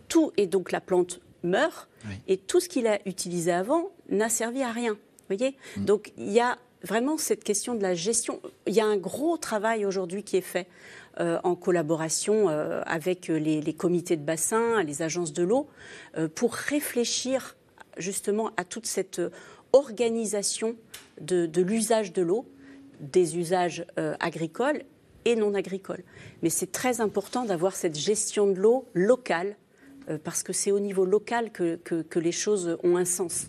Speaker 3: Tout, et donc la plante meurt, et tout ce qu'il a utilisé avant n'a servi à rien. voyez? Mm. Donc il y a vraiment cette question de la gestion. Il y a un gros travail aujourd'hui qui est fait euh, en collaboration avec les, comités de bassin, les agences de l'eau, pour réfléchir justement à toute cette organisation de l'usage de l'eau des usages euh, agricoles et non agricoles. Mais c'est très important d'avoir cette gestion de l'eau locale, euh, parce que c'est au niveau local que, que, les choses ont un sens.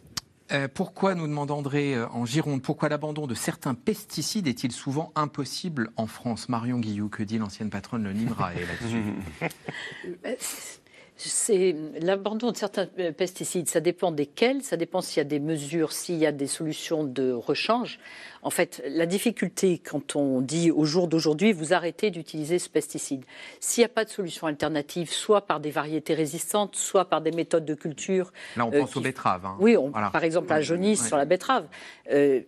Speaker 2: Euh, pourquoi, nous demande André en Gironde, pourquoi l'abandon de certains pesticides est-il souvent impossible en France? Marion Guillou, que dit l'ancienne patronne de l'INRAE là-dessus *laughs*
Speaker 5: C'est l'abandon de certains pesticides. Ça dépend desquels, ça dépend s'il y a des mesures, s'il y a des solutions de rechange. En fait, la difficulté quand on dit au jour d'aujourd'hui, vous arrêtez d'utiliser ce pesticide. S'il n'y a pas de solution alternative, soit par des variétés résistantes, soit par des méthodes de culture.
Speaker 2: Là, on pense aux betteraves. Hein.
Speaker 5: Oui, par exemple, la jaunisse sur la betterave. Euh,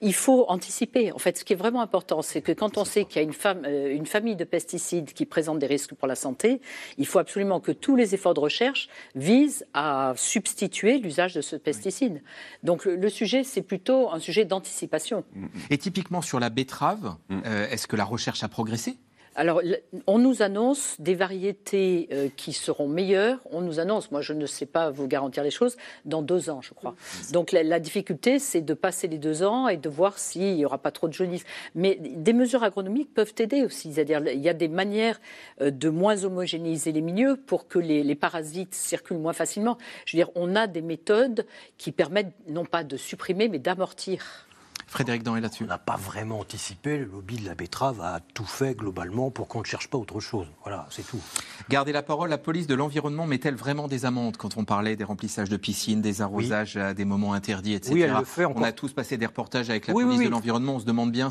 Speaker 5: il faut anticiper. En fait, ce qui est vraiment important, c'est que quand on sait qu'il y a une, euh, une, famille de pesticides qui présentent des risques pour la santé, il faut absolument que tous les efforts de recherche visent à substituer l'usage de ce pesticide. Donc le, sujet, c'est plutôt un sujet d'anticipation.
Speaker 2: Et typiquement sur la betterave, mm. euh, est-ce que la recherche a progressé?
Speaker 5: Alors, on nous annonce des variétés euh, qui seront meilleures. On nous annonce, moi je ne sais pas vous garantir les choses, dans deux ans, je crois. Donc la, difficulté, c'est de passer les deux ans et de voir s'il n'y aura pas trop de jaunisse. Mais des mesures agronomiques peuvent aider aussi. C'est-à-dire, il y a des manières euh, de moins homogénéiser les milieux pour que les, les parasites circulent moins facilement. Je veux dire, on a des méthodes qui permettent non pas de supprimer, mais d'amortir
Speaker 2: Frédéric est là-dessus.
Speaker 4: On n'a pas vraiment anticipé. Le lobby de la betterave a tout fait globalement pour qu'on ne cherche pas autre chose. Voilà, c'est tout.
Speaker 2: Gardez la parole. La police de l'environnement met-elle vraiment des amendes quand on parlait des remplissages de piscines, des arrosages à des moments interdits, etc.
Speaker 4: Oui, elle le fait.
Speaker 2: On a tous passé des reportages avec la police de l'environnement. On se demande bien.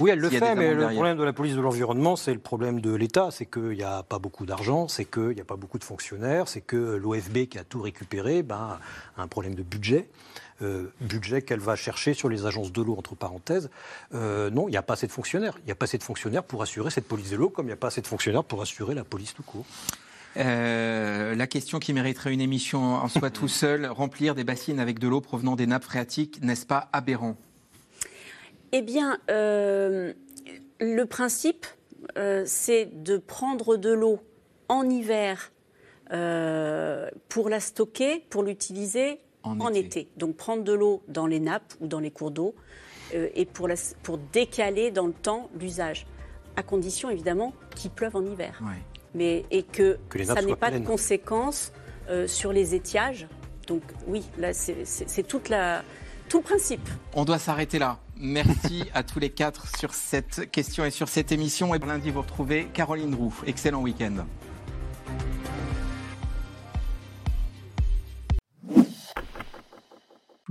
Speaker 4: Oui, elle le fait, mais le problème de la police de l'environnement, c'est le problème de l'État. C'est qu'il n'y a pas beaucoup d'argent, c'est qu'il n'y a pas beaucoup de fonctionnaires, c'est que l'OFB qui a tout récupéré ben, a un problème de budget. Euh, budget qu'elle va chercher sur les agences de l'eau, entre parenthèses. Euh, non, il n'y a pas assez de fonctionnaires. Il n'y a pas assez de fonctionnaires pour assurer cette police de l'eau, comme il n'y a pas assez de fonctionnaires pour assurer la police tout court.
Speaker 2: Euh, la question qui mériterait une émission en soi *laughs* tout seul, remplir des bassines avec de l'eau provenant des nappes phréatiques, n'est-ce pas aberrant?
Speaker 3: Eh bien, le principe, c'est de prendre de l'eau en hiver pour la stocker, pour l'utiliser en, été. Donc prendre de l'eau dans les nappes ou dans les cours d'eau euh, et pour, pour décaler dans le temps l'usage, à condition évidemment qu'il pleuve en hiver. Mais, et que, ça n'ait pas de conséquences euh, sur les étiages. Donc oui, là c'est toute la, tout le principe.
Speaker 2: On doit s'arrêter là. Merci à tous les quatre sur cette question et sur cette émission. Et lundi, vous retrouvez Caroline Roux. Excellent week-end.